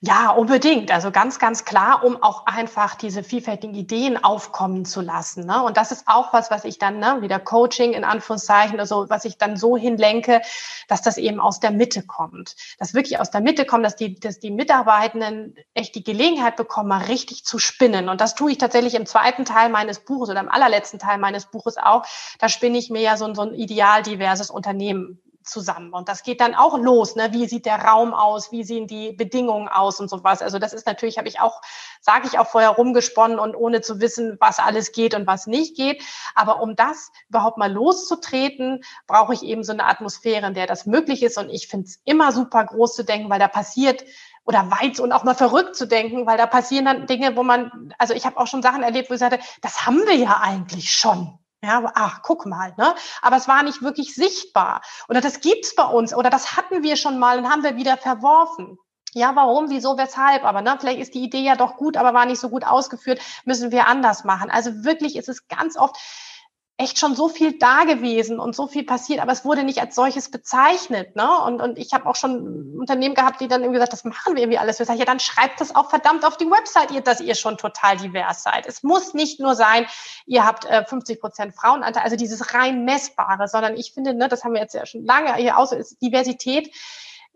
Ja, unbedingt. Also ganz, ganz klar, um auch einfach diese vielfältigen Ideen aufkommen zu lassen. Ne? Und das ist auch was, was ich dann, ne, wieder Coaching in Anführungszeichen, also was ich dann so hinlenke, dass das eben aus der Mitte kommt. Dass wirklich aus der Mitte kommt, dass die, dass die Mitarbeitenden echt die Gelegenheit bekommen, mal richtig zu spinnen. Und das tue ich tatsächlich im zweiten Teil meines Buches oder im allerletzten Teil meines Buches auch. Da spinne ich mir ja so, so ein ideal diverses Unternehmen zusammen. Und das geht dann auch los. Ne? Wie sieht der Raum aus? Wie sehen die Bedingungen aus und sowas? Also das ist natürlich, habe ich auch, sage ich auch vorher rumgesponnen und ohne zu wissen, was alles geht und was nicht geht. Aber um das überhaupt mal loszutreten, brauche ich eben so eine Atmosphäre, in der das möglich ist. Und ich finde es immer super groß zu denken, weil da passiert oder weit und auch mal verrückt zu denken, weil da passieren dann Dinge, wo man, also ich habe auch schon Sachen erlebt, wo ich sagte, das haben wir ja eigentlich schon. Ja, ach, guck mal, ne? Aber es war nicht wirklich sichtbar. Oder das gibt's bei uns. Oder das hatten wir schon mal und haben wir wieder verworfen. Ja, warum, wieso, weshalb? Aber ne, vielleicht ist die Idee ja doch gut, aber war nicht so gut ausgeführt, müssen wir anders machen. Also wirklich ist es ganz oft, echt schon so viel da gewesen und so viel passiert, aber es wurde nicht als solches bezeichnet. Ne? Und, und ich habe auch schon Unternehmen gehabt, die dann irgendwie gesagt, das machen wir irgendwie alles. Ich sage, ja, dann schreibt das auch verdammt auf die Website, ihr, dass ihr schon total divers seid. Es muss nicht nur sein, ihr habt äh, 50 Prozent Frauenanteil, also dieses rein messbare, sondern ich finde, ne, das haben wir jetzt ja schon lange hier aus, ist Diversität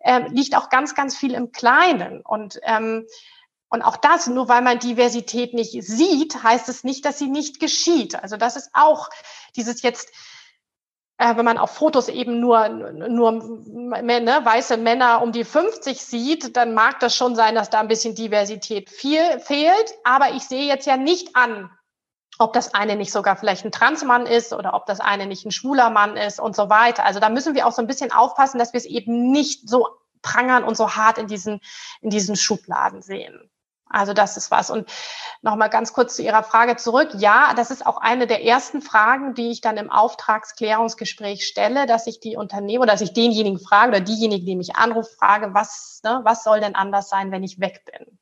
äh, liegt auch ganz, ganz viel im Kleinen. Und ähm, und auch das, nur weil man Diversität nicht sieht, heißt es nicht, dass sie nicht geschieht. Also das ist auch dieses jetzt, äh, wenn man auf Fotos eben nur, nur ne, weiße Männer um die 50 sieht, dann mag das schon sein, dass da ein bisschen Diversität viel, fehlt. Aber ich sehe jetzt ja nicht an, ob das eine nicht sogar vielleicht ein Transmann ist oder ob das eine nicht ein schwuler Mann ist und so weiter. Also da müssen wir auch so ein bisschen aufpassen, dass wir es eben nicht so prangern und so hart in diesen, in diesen Schubladen sehen. Also das ist was. Und nochmal ganz kurz zu Ihrer Frage zurück. Ja, das ist auch eine der ersten Fragen, die ich dann im Auftragsklärungsgespräch stelle, dass ich die Unternehmen oder dass ich denjenigen frage oder diejenigen, die mich anrufen, frage, was, ne, was soll denn anders sein, wenn ich weg bin?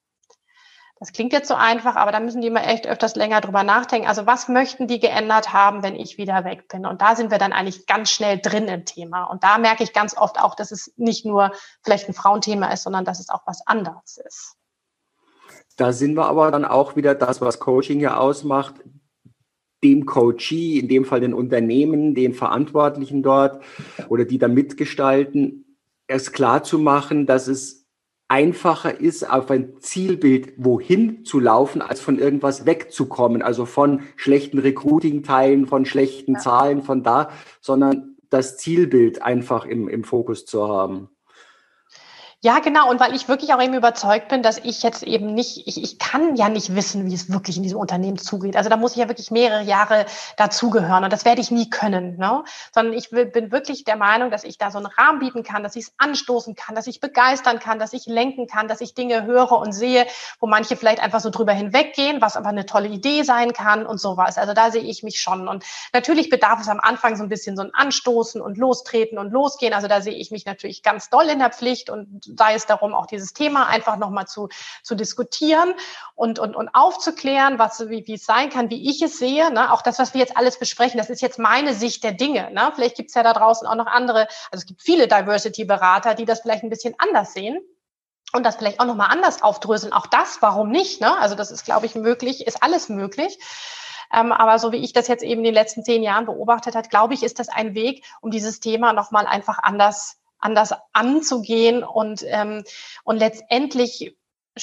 Das klingt jetzt so einfach, aber da müssen die immer echt öfters länger drüber nachdenken. Also was möchten die geändert haben, wenn ich wieder weg bin? Und da sind wir dann eigentlich ganz schnell drin im Thema. Und da merke ich ganz oft auch, dass es nicht nur vielleicht ein Frauenthema ist, sondern dass es auch was anderes ist. Da sind wir aber dann auch wieder das, was Coaching ja ausmacht, dem Coachee, in dem Fall den Unternehmen, den Verantwortlichen dort oder die da mitgestalten, erst klar zu machen, dass es einfacher ist, auf ein Zielbild wohin zu laufen, als von irgendwas wegzukommen. Also von schlechten Recruiting-Teilen, von schlechten ja. Zahlen, von da, sondern das Zielbild einfach im, im Fokus zu haben. Ja, genau. Und weil ich wirklich auch eben überzeugt bin, dass ich jetzt eben nicht, ich, ich kann ja nicht wissen, wie es wirklich in diesem Unternehmen zugeht. Also da muss ich ja wirklich mehrere Jahre dazugehören und das werde ich nie können. Ne? Sondern ich will, bin wirklich der Meinung, dass ich da so einen Rahmen bieten kann, dass ich es anstoßen kann, dass ich begeistern kann, dass ich lenken kann, dass ich Dinge höre und sehe, wo manche vielleicht einfach so drüber hinweggehen, was aber eine tolle Idee sein kann und sowas. Also da sehe ich mich schon. Und natürlich bedarf es am Anfang so ein bisschen so ein Anstoßen und Lostreten und Losgehen. Also da sehe ich mich natürlich ganz doll in der Pflicht und sei es darum, auch dieses Thema einfach nochmal zu, zu diskutieren und, und, und aufzuklären, was, wie, wie es sein kann, wie ich es sehe. Ne? Auch das, was wir jetzt alles besprechen, das ist jetzt meine Sicht der Dinge. Ne? Vielleicht gibt es ja da draußen auch noch andere, also es gibt viele Diversity-Berater, die das vielleicht ein bisschen anders sehen und das vielleicht auch nochmal anders aufdröseln. Auch das, warum nicht? Ne? Also das ist, glaube ich, möglich, ist alles möglich. Ähm, aber so wie ich das jetzt eben in den letzten zehn Jahren beobachtet hat, glaube ich, ist das ein Weg, um dieses Thema nochmal einfach anders anders anzugehen und, ähm, und letztendlich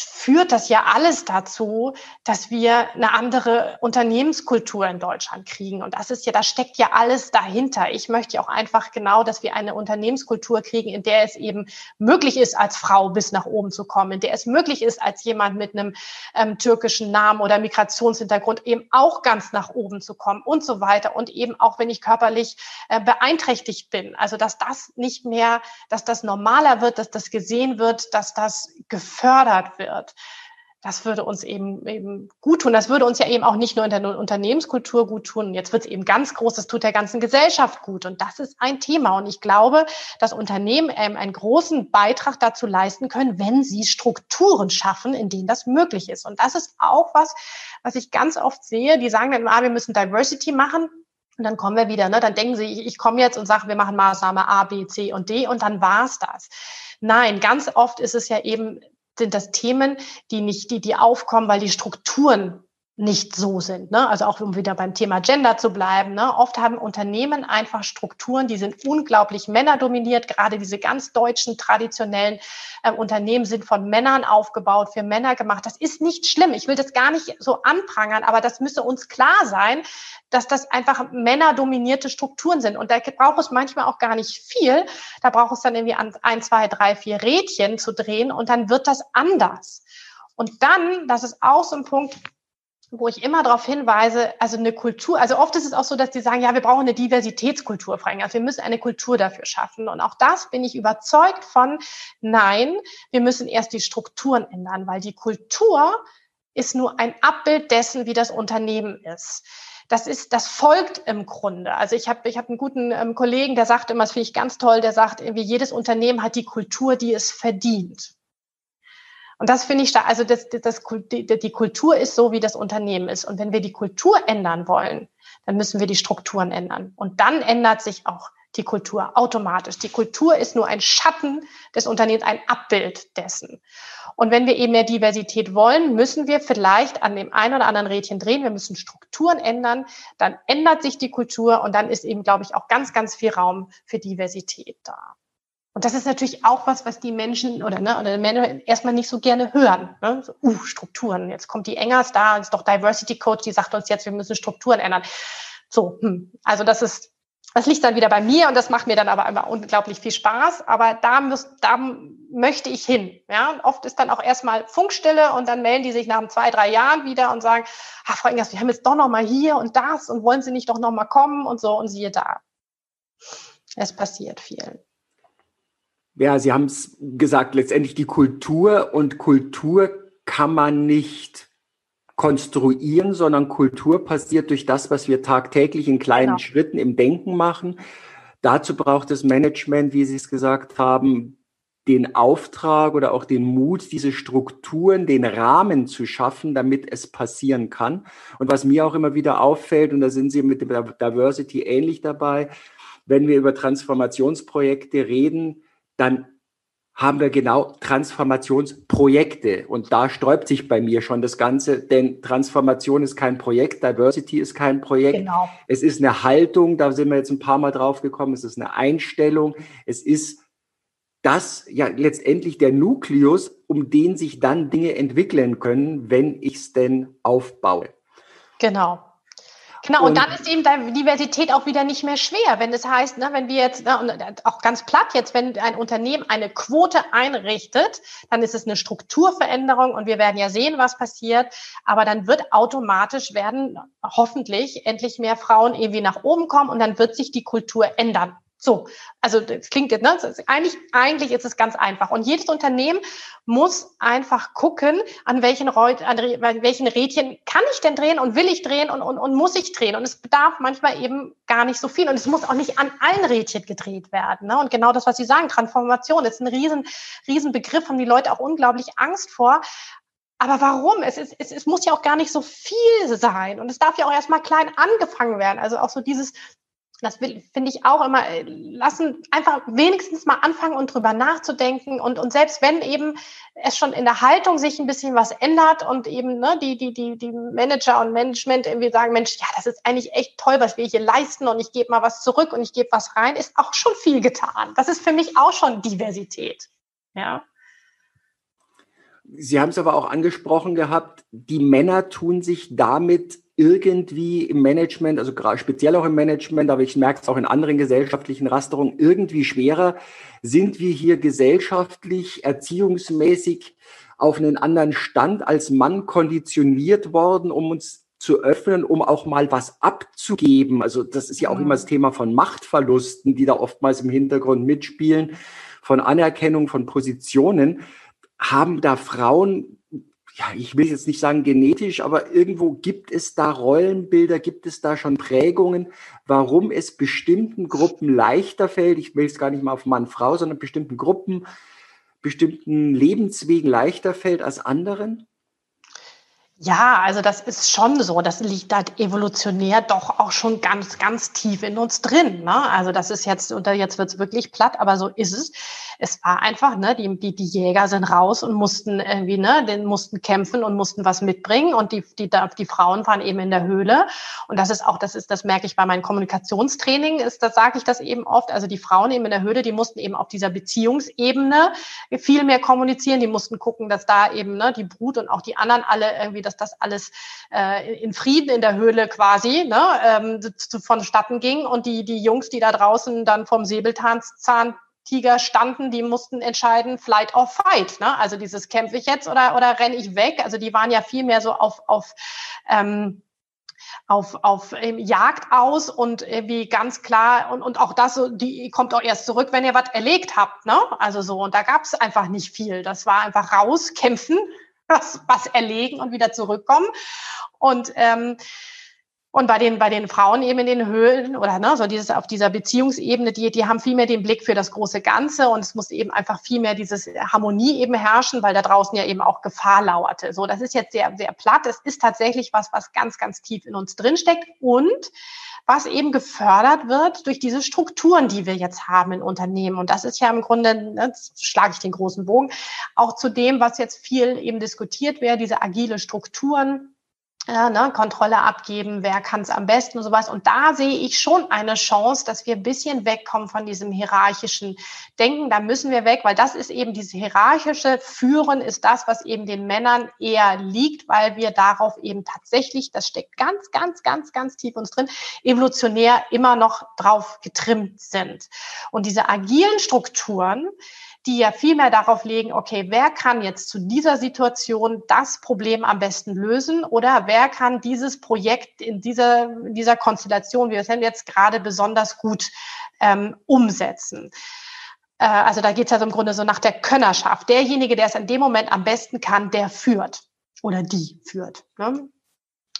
führt das ja alles dazu, dass wir eine andere Unternehmenskultur in Deutschland kriegen. Und das ist ja, da steckt ja alles dahinter. Ich möchte ja auch einfach genau, dass wir eine Unternehmenskultur kriegen, in der es eben möglich ist, als Frau bis nach oben zu kommen, in der es möglich ist, als jemand mit einem ähm, türkischen Namen oder Migrationshintergrund eben auch ganz nach oben zu kommen und so weiter. Und eben auch, wenn ich körperlich äh, beeinträchtigt bin. Also, dass das nicht mehr, dass das normaler wird, dass das gesehen wird, dass das gefördert wird. Das würde uns eben, eben gut tun. Das würde uns ja eben auch nicht nur in der Unternehmenskultur gut tun. Jetzt wird es eben ganz groß, das tut der ganzen Gesellschaft gut. Und das ist ein Thema. Und ich glaube, dass Unternehmen eben einen großen Beitrag dazu leisten können, wenn sie Strukturen schaffen, in denen das möglich ist. Und das ist auch was, was ich ganz oft sehe. Die sagen dann ah, wir müssen Diversity machen. Und dann kommen wir wieder, ne? dann denken sie, ich, ich komme jetzt und sage, wir machen Maßnahme A, B, C und D und dann war's das. Nein, ganz oft ist es ja eben sind das Themen, die nicht, die, die aufkommen, weil die Strukturen nicht so sind. Ne? Also auch um wieder beim Thema Gender zu bleiben. Ne? Oft haben Unternehmen einfach Strukturen, die sind unglaublich männerdominiert. Gerade diese ganz deutschen traditionellen äh, Unternehmen sind von Männern aufgebaut, für Männer gemacht. Das ist nicht schlimm. Ich will das gar nicht so anprangern, aber das müsse uns klar sein, dass das einfach männerdominierte Strukturen sind. Und da braucht es manchmal auch gar nicht viel. Da braucht es dann irgendwie an ein, zwei, drei, vier Rädchen zu drehen und dann wird das anders. Und dann, das ist auch so ein Punkt, wo ich immer darauf hinweise, also eine Kultur, also oft ist es auch so, dass die sagen, ja, wir brauchen eine Diversitätskultur, Frank. Also wir müssen eine Kultur dafür schaffen. Und auch das bin ich überzeugt von, nein, wir müssen erst die Strukturen ändern, weil die Kultur ist nur ein Abbild dessen, wie das Unternehmen ist. Das ist, das folgt im Grunde. Also ich habe ich hab einen guten ähm, Kollegen, der sagt immer, das finde ich ganz toll, der sagt, irgendwie jedes Unternehmen hat die Kultur, die es verdient. Und das finde ich da, also das, das, die Kultur ist so, wie das Unternehmen ist. Und wenn wir die Kultur ändern wollen, dann müssen wir die Strukturen ändern. Und dann ändert sich auch die Kultur automatisch. Die Kultur ist nur ein Schatten des Unternehmens, ein Abbild dessen. Und wenn wir eben mehr Diversität wollen, müssen wir vielleicht an dem einen oder anderen Rädchen drehen. Wir müssen Strukturen ändern. Dann ändert sich die Kultur und dann ist eben, glaube ich, auch ganz, ganz viel Raum für Diversität da. Und das ist natürlich auch was, was die Menschen oder, ne, oder Männer erstmal nicht so gerne hören. Ne? So, uh, Strukturen. Jetzt kommt die Engers da, ist doch Diversity Coach, die sagt uns jetzt, wir müssen Strukturen ändern. So, hm. also das ist, das liegt dann wieder bei mir und das macht mir dann aber immer unglaublich viel Spaß. Aber da, muss, da möchte ich hin. Ja? Und oft ist dann auch erstmal Funkstille und dann melden die sich nach zwei, drei Jahren wieder und sagen, ah, Frau Engers, wir haben jetzt doch noch mal hier und das und wollen Sie nicht doch noch mal kommen und so und siehe da. Es passiert viel ja, Sie haben es gesagt, letztendlich die Kultur und Kultur kann man nicht konstruieren, sondern Kultur passiert durch das, was wir tagtäglich in kleinen genau. Schritten im Denken machen. Dazu braucht das Management, wie Sie es gesagt haben, den Auftrag oder auch den Mut, diese Strukturen, den Rahmen zu schaffen, damit es passieren kann. Und was mir auch immer wieder auffällt, und da sind Sie mit der Diversity ähnlich dabei, wenn wir über Transformationsprojekte reden, dann haben wir genau Transformationsprojekte. Und da sträubt sich bei mir schon das Ganze, denn Transformation ist kein Projekt, Diversity ist kein Projekt. Genau. Es ist eine Haltung, da sind wir jetzt ein paar Mal drauf gekommen, es ist eine Einstellung, es ist das ja letztendlich der Nukleus, um den sich dann Dinge entwickeln können, wenn ich es denn aufbaue. Genau. Genau, und, und, dann ist eben Diversität auch wieder nicht mehr schwer, wenn es das heißt, ne, wenn wir jetzt, ne, und auch ganz platt jetzt, wenn ein Unternehmen eine Quote einrichtet, dann ist es eine Strukturveränderung und wir werden ja sehen, was passiert, aber dann wird automatisch werden hoffentlich endlich mehr Frauen irgendwie nach oben kommen und dann wird sich die Kultur ändern. So, also das klingt jetzt, ne? Eigentlich, eigentlich ist es ganz einfach. Und jedes Unternehmen muss einfach gucken, an welchen, Reut, an welchen Rädchen kann ich denn drehen und will ich drehen und, und, und muss ich drehen. Und es bedarf manchmal eben gar nicht so viel. Und es muss auch nicht an allen Rädchen gedreht werden. Ne? Und genau das, was Sie sagen, Transformation ist ein riesen, riesen Begriff, haben die Leute auch unglaublich Angst vor. Aber warum? Es, ist, es, es muss ja auch gar nicht so viel sein. Und es darf ja auch erstmal klein angefangen werden. Also auch so dieses, das finde ich auch immer, äh, lassen einfach wenigstens mal anfangen und drüber nachzudenken und, und selbst wenn eben es schon in der Haltung sich ein bisschen was ändert und eben ne, die, die, die, die Manager und Management irgendwie sagen, Mensch, ja, das ist eigentlich echt toll, was wir hier leisten und ich gebe mal was zurück und ich gebe was rein, ist auch schon viel getan. Das ist für mich auch schon Diversität. Ja. Sie haben es aber auch angesprochen gehabt, die Männer tun sich damit irgendwie im Management, also gerade speziell auch im Management, aber ich merke es auch in anderen gesellschaftlichen Rasterungen, irgendwie schwerer. Sind wir hier gesellschaftlich, erziehungsmäßig auf einen anderen Stand als Mann konditioniert worden, um uns zu öffnen, um auch mal was abzugeben. Also das ist ja auch mhm. immer das Thema von Machtverlusten, die da oftmals im Hintergrund mitspielen, von Anerkennung von Positionen. Haben da Frauen ja, ich will jetzt nicht sagen genetisch, aber irgendwo gibt es da Rollenbilder, gibt es da schon Prägungen, warum es bestimmten Gruppen leichter fällt, ich will es gar nicht mal auf Mann, Frau, sondern bestimmten Gruppen, bestimmten Lebenswegen leichter fällt als anderen? Ja, also das ist schon so. Das liegt halt evolutionär doch auch schon ganz, ganz tief in uns drin. Ne? Also das ist jetzt, und jetzt wird's wirklich platt, aber so ist es. Es war einfach, ne, die, die, die Jäger sind raus und mussten irgendwie, ne, den mussten kämpfen und mussten was mitbringen. Und die, die, die Frauen waren eben in der Höhle. Und das ist auch, das ist, das merke ich bei meinem Kommunikationstraining, ist, das sage ich das eben oft. Also die Frauen eben in der Höhle, die mussten eben auf dieser Beziehungsebene viel mehr kommunizieren. Die mussten gucken, dass da eben ne, die Brut und auch die anderen alle irgendwie dass das alles äh, in Frieden in der Höhle quasi ne, ähm, vonstatten ging. Und die, die Jungs, die da draußen dann vom Säbelzahntiger standen, die mussten entscheiden, flight or fight. Ne? Also dieses kämpfe ich jetzt oder, oder renne ich weg. Also die waren ja viel mehr so auf, auf ähm, auf, auf ähm, Jagd aus und irgendwie ganz klar und, und auch das, die kommt auch erst zurück, wenn ihr was erlegt habt. Ne? Also so, und da gab es einfach nicht viel. Das war einfach raus, kämpfen, was, was erlegen und wieder zurückkommen. Und ähm, und bei den, bei den Frauen eben in den Höhlen oder ne, so dieses auf dieser Beziehungsebene, die, die haben viel mehr den Blick für das große Ganze und es muss eben einfach viel mehr dieses Harmonie eben herrschen, weil da draußen ja eben auch Gefahr lauerte. So, das ist jetzt sehr, sehr platt. Es ist tatsächlich was, was ganz, ganz tief in uns drinsteckt und was eben gefördert wird durch diese Strukturen, die wir jetzt haben in Unternehmen. Und das ist ja im Grunde, ne, jetzt schlage ich den großen Bogen, auch zu dem, was jetzt viel eben diskutiert wäre, diese agile Strukturen, ja, ne, Kontrolle abgeben, wer kann es am besten und sowas. Und da sehe ich schon eine Chance, dass wir ein bisschen wegkommen von diesem hierarchischen Denken. Da müssen wir weg, weil das ist eben dieses hierarchische Führen ist das, was eben den Männern eher liegt, weil wir darauf eben tatsächlich, das steckt ganz, ganz, ganz, ganz tief uns drin, evolutionär immer noch drauf getrimmt sind. Und diese agilen Strukturen, die ja viel mehr darauf legen, okay, wer kann jetzt zu dieser Situation das Problem am besten lösen oder wer kann dieses Projekt in dieser, in dieser Konstellation, wie wir es haben, jetzt gerade besonders gut ähm, umsetzen. Äh, also da geht es also im Grunde so nach der Könnerschaft. Derjenige, der es in dem Moment am besten kann, der führt oder die führt. Ne?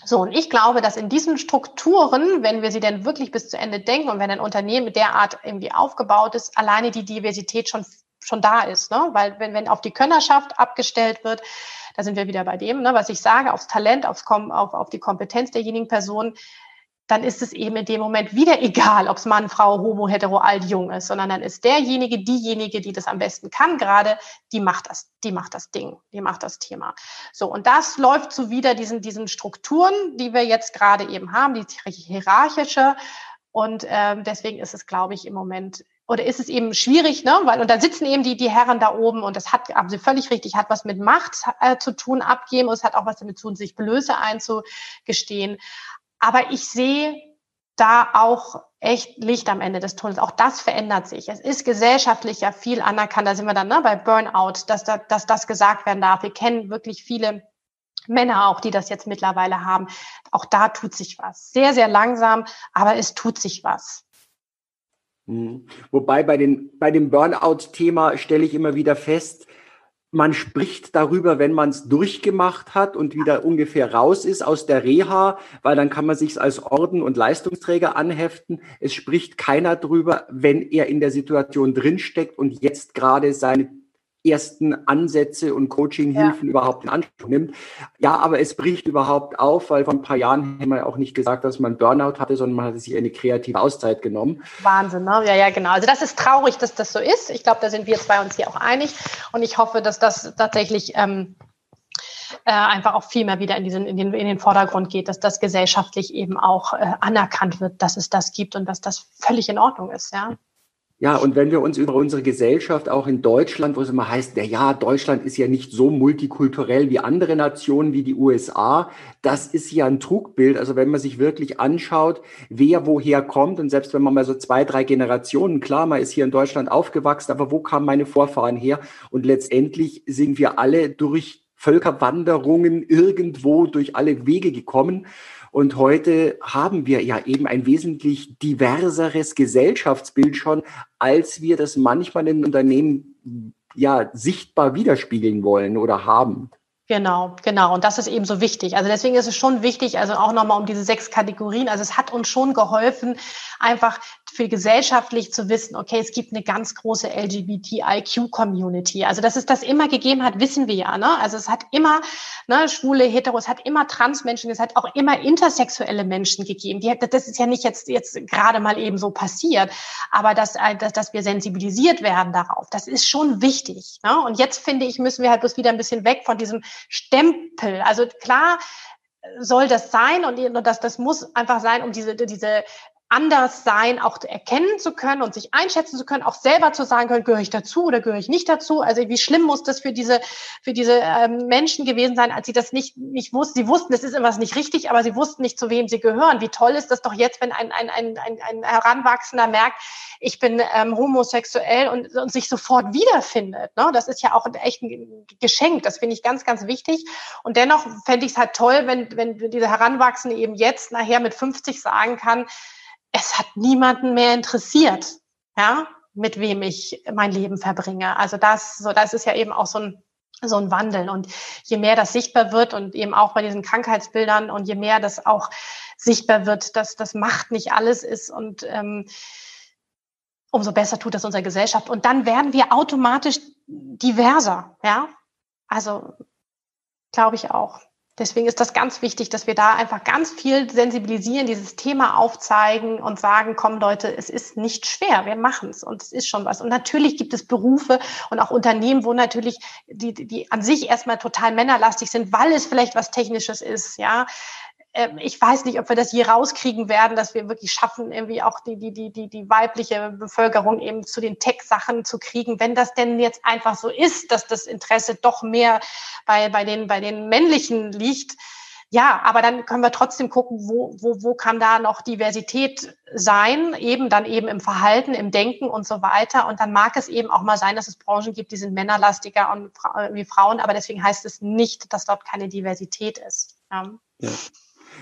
So, und ich glaube, dass in diesen Strukturen, wenn wir sie denn wirklich bis zu Ende denken und wenn ein Unternehmen derart irgendwie aufgebaut ist, alleine die Diversität schon schon da ist. Ne? Weil wenn, wenn auf die Könnerschaft abgestellt wird, da sind wir wieder bei dem, ne, was ich sage, aufs Talent, aufs, auf, auf die Kompetenz derjenigen Person, dann ist es eben in dem Moment wieder <laughs> egal, ob es Mann, Frau, Homo, Hetero, alt, jung ist, sondern dann ist derjenige, diejenige, die das am besten kann gerade, die macht das, die macht das Ding, die macht das Thema. So, und das läuft so wieder diesen, diesen Strukturen, die wir jetzt gerade eben haben, die hierarchische. Und äh, deswegen ist es, glaube ich, im Moment oder ist es eben schwierig, ne? Weil, und da sitzen eben die, die Herren da oben und das hat, haben Sie völlig richtig, hat was mit Macht äh, zu tun, abgeben und es hat auch was damit zu tun, sich Blöße einzugestehen. aber ich sehe da auch echt Licht am Ende des Tunnels. Auch das verändert sich. Es ist gesellschaftlich ja viel anerkannt. Da sind wir dann ne, bei Burnout, dass, da, dass das gesagt werden darf. Wir kennen wirklich viele Männer auch, die das jetzt mittlerweile haben. Auch da tut sich was. Sehr, sehr langsam, aber es tut sich was. Mhm. Wobei bei, den, bei dem Burnout-Thema stelle ich immer wieder fest, man spricht darüber, wenn man es durchgemacht hat und wieder ungefähr raus ist aus der Reha, weil dann kann man sich als Orden und Leistungsträger anheften. Es spricht keiner drüber, wenn er in der Situation drinsteckt und jetzt gerade seine ersten Ansätze und Coaching-Hilfen ja. überhaupt in Anspruch nimmt. Ja, aber es bricht überhaupt auf, weil vor ein paar Jahren haben wir auch nicht gesagt, dass man Burnout hatte, sondern man hat sich eine kreative Auszeit genommen. Wahnsinn, ne? Ja, ja, genau. Also das ist traurig, dass das so ist. Ich glaube, da sind wir zwei uns hier auch einig. Und ich hoffe, dass das tatsächlich ähm, äh, einfach auch viel mehr wieder in, diesen, in, den, in den Vordergrund geht, dass das gesellschaftlich eben auch äh, anerkannt wird, dass es das gibt und dass das völlig in Ordnung ist, ja. Ja, und wenn wir uns über unsere Gesellschaft auch in Deutschland, wo es immer heißt, na ja, Deutschland ist ja nicht so multikulturell wie andere Nationen, wie die USA, das ist ja ein Trugbild. Also wenn man sich wirklich anschaut, wer woher kommt und selbst wenn man mal so zwei, drei Generationen, klar, man ist hier in Deutschland aufgewachsen, aber wo kamen meine Vorfahren her? Und letztendlich sind wir alle durch Völkerwanderungen irgendwo durch alle Wege gekommen. Und heute haben wir ja eben ein wesentlich diverseres Gesellschaftsbild schon, als wir das manchmal in Unternehmen ja sichtbar widerspiegeln wollen oder haben. Genau, genau. Und das ist eben so wichtig. Also deswegen ist es schon wichtig, also auch nochmal um diese sechs Kategorien. Also es hat uns schon geholfen, einfach für gesellschaftlich zu wissen, okay, es gibt eine ganz große LGBTIQ-Community. Also dass es das immer gegeben hat, wissen wir ja. Ne? Also es hat immer ne, schwule, hetero, es hat immer Transmenschen, es hat auch immer intersexuelle Menschen gegeben. Die, das ist ja nicht jetzt, jetzt gerade mal eben so passiert, aber dass, dass, dass wir sensibilisiert werden darauf, das ist schon wichtig. Ne? Und jetzt finde ich, müssen wir halt bloß wieder ein bisschen weg von diesem Stempel. Also klar, soll das sein und das, das muss einfach sein, um diese, diese anders sein auch erkennen zu können und sich einschätzen zu können, auch selber zu sagen können, gehöre ich dazu oder gehöre ich nicht dazu. Also wie schlimm muss das für diese für diese ähm, Menschen gewesen sein, als sie das nicht nicht wussten. Sie wussten, es ist etwas nicht richtig, aber sie wussten nicht, zu wem sie gehören. Wie toll ist das doch jetzt, wenn ein ein ein ein, ein Heranwachsender merkt, ich bin ähm, homosexuell und, und sich sofort wiederfindet. Ne? Das ist ja auch echt ein Geschenk. Das finde ich ganz ganz wichtig. Und dennoch fände ich es halt toll, wenn wenn dieser Heranwachsende eben jetzt nachher mit 50 sagen kann es hat niemanden mehr interessiert, ja, mit wem ich mein Leben verbringe. Also das, so, das ist ja eben auch so ein, so ein Wandel. Und je mehr das sichtbar wird und eben auch bei diesen Krankheitsbildern und je mehr das auch sichtbar wird, dass das Macht nicht alles ist und ähm, umso besser tut das unserer Gesellschaft. Und dann werden wir automatisch diverser, ja. Also glaube ich auch. Deswegen ist das ganz wichtig, dass wir da einfach ganz viel sensibilisieren, dieses Thema aufzeigen und sagen, komm Leute, es ist nicht schwer, wir machen es und es ist schon was. Und natürlich gibt es Berufe und auch Unternehmen, wo natürlich die, die an sich erstmal total männerlastig sind, weil es vielleicht was Technisches ist, ja. Ähm, ich weiß nicht, ob wir das je rauskriegen werden, dass wir wirklich schaffen, irgendwie auch die, die, die, die, die weibliche Bevölkerung eben zu den Tech-Sachen zu kriegen. Wenn das denn jetzt einfach so ist, dass das Interesse doch mehr bei, bei, den, bei den männlichen liegt, ja, aber dann können wir trotzdem gucken, wo, wo, wo kann da noch Diversität sein, eben dann eben im Verhalten, im Denken und so weiter. Und dann mag es eben auch mal sein, dass es Branchen gibt, die sind männerlastiger und, wie Frauen, aber deswegen heißt es nicht, dass dort keine Diversität ist. Ja. ja.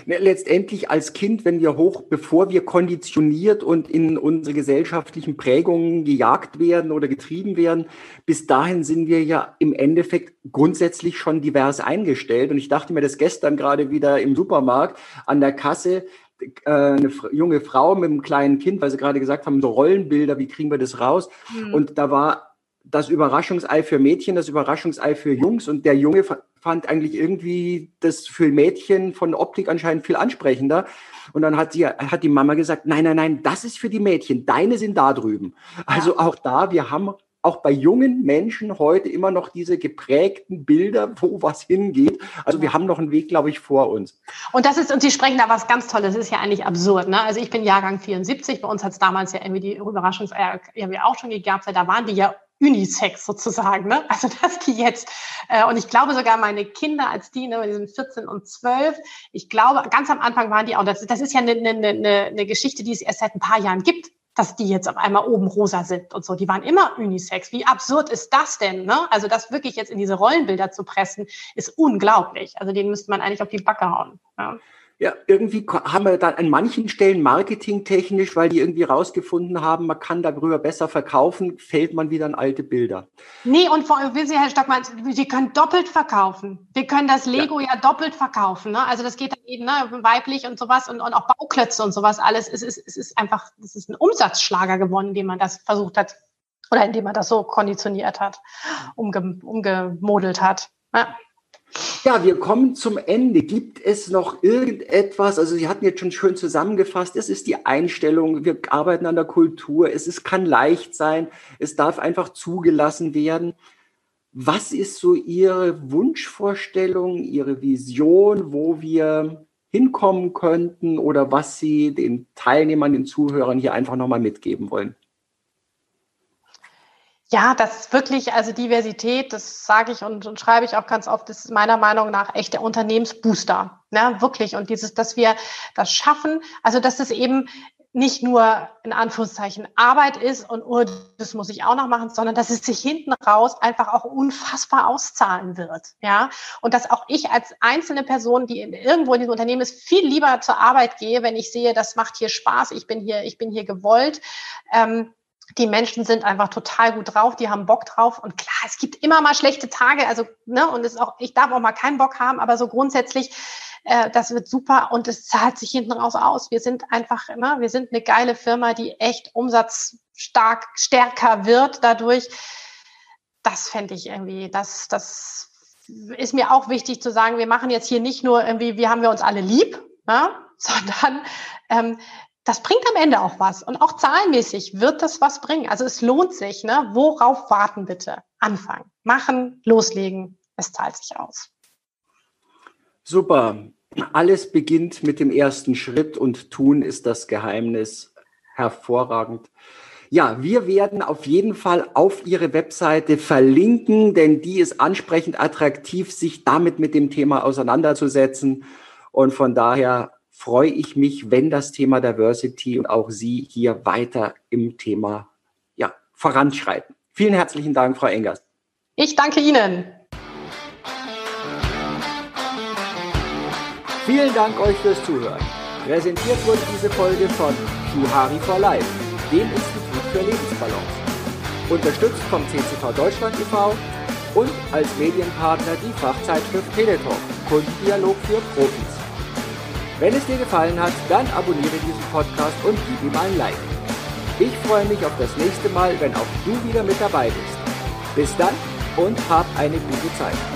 Ne, letztendlich als Kind, wenn wir hoch, bevor wir konditioniert und in unsere gesellschaftlichen Prägungen gejagt werden oder getrieben werden, bis dahin sind wir ja im Endeffekt grundsätzlich schon divers eingestellt. Und ich dachte mir das gestern gerade wieder im Supermarkt an der Kasse, äh, eine junge Frau mit einem kleinen Kind, weil sie gerade gesagt haben, so Rollenbilder, wie kriegen wir das raus? Mhm. Und da war das Überraschungsei für Mädchen, das Überraschungsei für Jungs und der Junge fand eigentlich irgendwie das für Mädchen von Optik anscheinend viel ansprechender. Und dann hat sie, hat die Mama gesagt, nein, nein, nein, das ist für die Mädchen, deine sind da drüben. Also auch da, wir haben auch bei jungen Menschen heute immer noch diese geprägten Bilder, wo was hingeht. Also wir haben noch einen Weg, glaube ich, vor uns. Und das ist, und Sie sprechen da was ganz Tolles, das ist ja eigentlich absurd. Ne? Also ich bin Jahrgang 74, bei uns hat es damals ja irgendwie die Überraschungseier irgendwie auch schon gegeben, da waren die ja Unisex sozusagen. Ne? Also dass die jetzt, äh, und ich glaube sogar meine Kinder, als die, ne, die sind 14 und 12, ich glaube, ganz am Anfang waren die auch, das, das ist ja eine, eine, eine, eine Geschichte, die es erst seit ein paar Jahren gibt dass die jetzt auf einmal oben rosa sind und so. Die waren immer Unisex. Wie absurd ist das denn? Ne? Also das wirklich jetzt in diese Rollenbilder zu pressen, ist unglaublich. Also den müsste man eigentlich auf die Backe hauen. Ja. Ja, irgendwie haben wir dann an manchen Stellen marketingtechnisch, weil die irgendwie rausgefunden haben, man kann darüber besser verkaufen, fällt man wieder an alte Bilder. Nee, und vor allem, Sie, Herr Stockmann, Sie können doppelt verkaufen. Wir können das Lego ja, ja doppelt verkaufen. Ne? Also das geht dann eben ne, weiblich und sowas und, und auch Bauklötze und sowas alles. Es ist, es ist einfach, es ist ein Umsatzschlager gewonnen, indem man das versucht hat oder indem man das so konditioniert hat, umge, umgemodelt hat. Ja. Ja, wir kommen zum Ende. Gibt es noch irgendetwas? Also Sie hatten jetzt schon schön zusammengefasst, es ist die Einstellung, wir arbeiten an der Kultur, es ist, kann leicht sein, es darf einfach zugelassen werden. Was ist so Ihre Wunschvorstellung, Ihre Vision, wo wir hinkommen könnten oder was Sie den Teilnehmern, den Zuhörern hier einfach nochmal mitgeben wollen? Ja, das ist wirklich, also Diversität, das sage ich und, und schreibe ich auch ganz oft, das ist meiner Meinung nach echt der Unternehmensbooster. Ne, wirklich. Und dieses, dass wir das schaffen, also dass es eben nicht nur in Anführungszeichen Arbeit ist und oh, das muss ich auch noch machen, sondern dass es sich hinten raus einfach auch unfassbar auszahlen wird. Ja, und dass auch ich als einzelne Person, die irgendwo in diesem Unternehmen ist, viel lieber zur Arbeit gehe, wenn ich sehe, das macht hier Spaß, ich bin hier, ich bin hier gewollt. Ähm, die Menschen sind einfach total gut drauf, die haben Bock drauf. Und klar, es gibt immer mal schlechte Tage, also, ne, und es ist auch, ich darf auch mal keinen Bock haben, aber so grundsätzlich, äh, das wird super und es zahlt sich hinten raus aus. Wir sind einfach, ne, wir sind eine geile Firma, die echt umsatzstark, stärker wird dadurch. Das fände ich irgendwie, das, das ist mir auch wichtig zu sagen, wir machen jetzt hier nicht nur irgendwie, wie haben wir uns alle lieb, ne, <laughs> sondern ähm, das bringt am Ende auch was. Und auch zahlenmäßig wird das was bringen. Also es lohnt sich. Ne? Worauf warten bitte? Anfangen, machen, loslegen. Es zahlt sich aus. Super. Alles beginnt mit dem ersten Schritt und tun ist das Geheimnis. Hervorragend. Ja, wir werden auf jeden Fall auf Ihre Webseite verlinken, denn die ist ansprechend attraktiv, sich damit mit dem Thema auseinanderzusetzen. Und von daher freue ich mich, wenn das Thema Diversity und auch Sie hier weiter im Thema ja, voranschreiten. Vielen herzlichen Dank, Frau Engers. Ich danke Ihnen. Vielen Dank euch fürs Zuhören. Präsentiert wurde diese Folge von Schuhari for Life, dem Institut für Lebensbalance. Unterstützt vom CCV Deutschland e.V. und als Medienpartner die Fachzeitschrift Teletalk, Kundendialog für Profis. Wenn es dir gefallen hat, dann abonniere diesen Podcast und gib ihm ein Like. Ich freue mich auf das nächste Mal, wenn auch du wieder mit dabei bist. Bis dann und hab eine gute Zeit.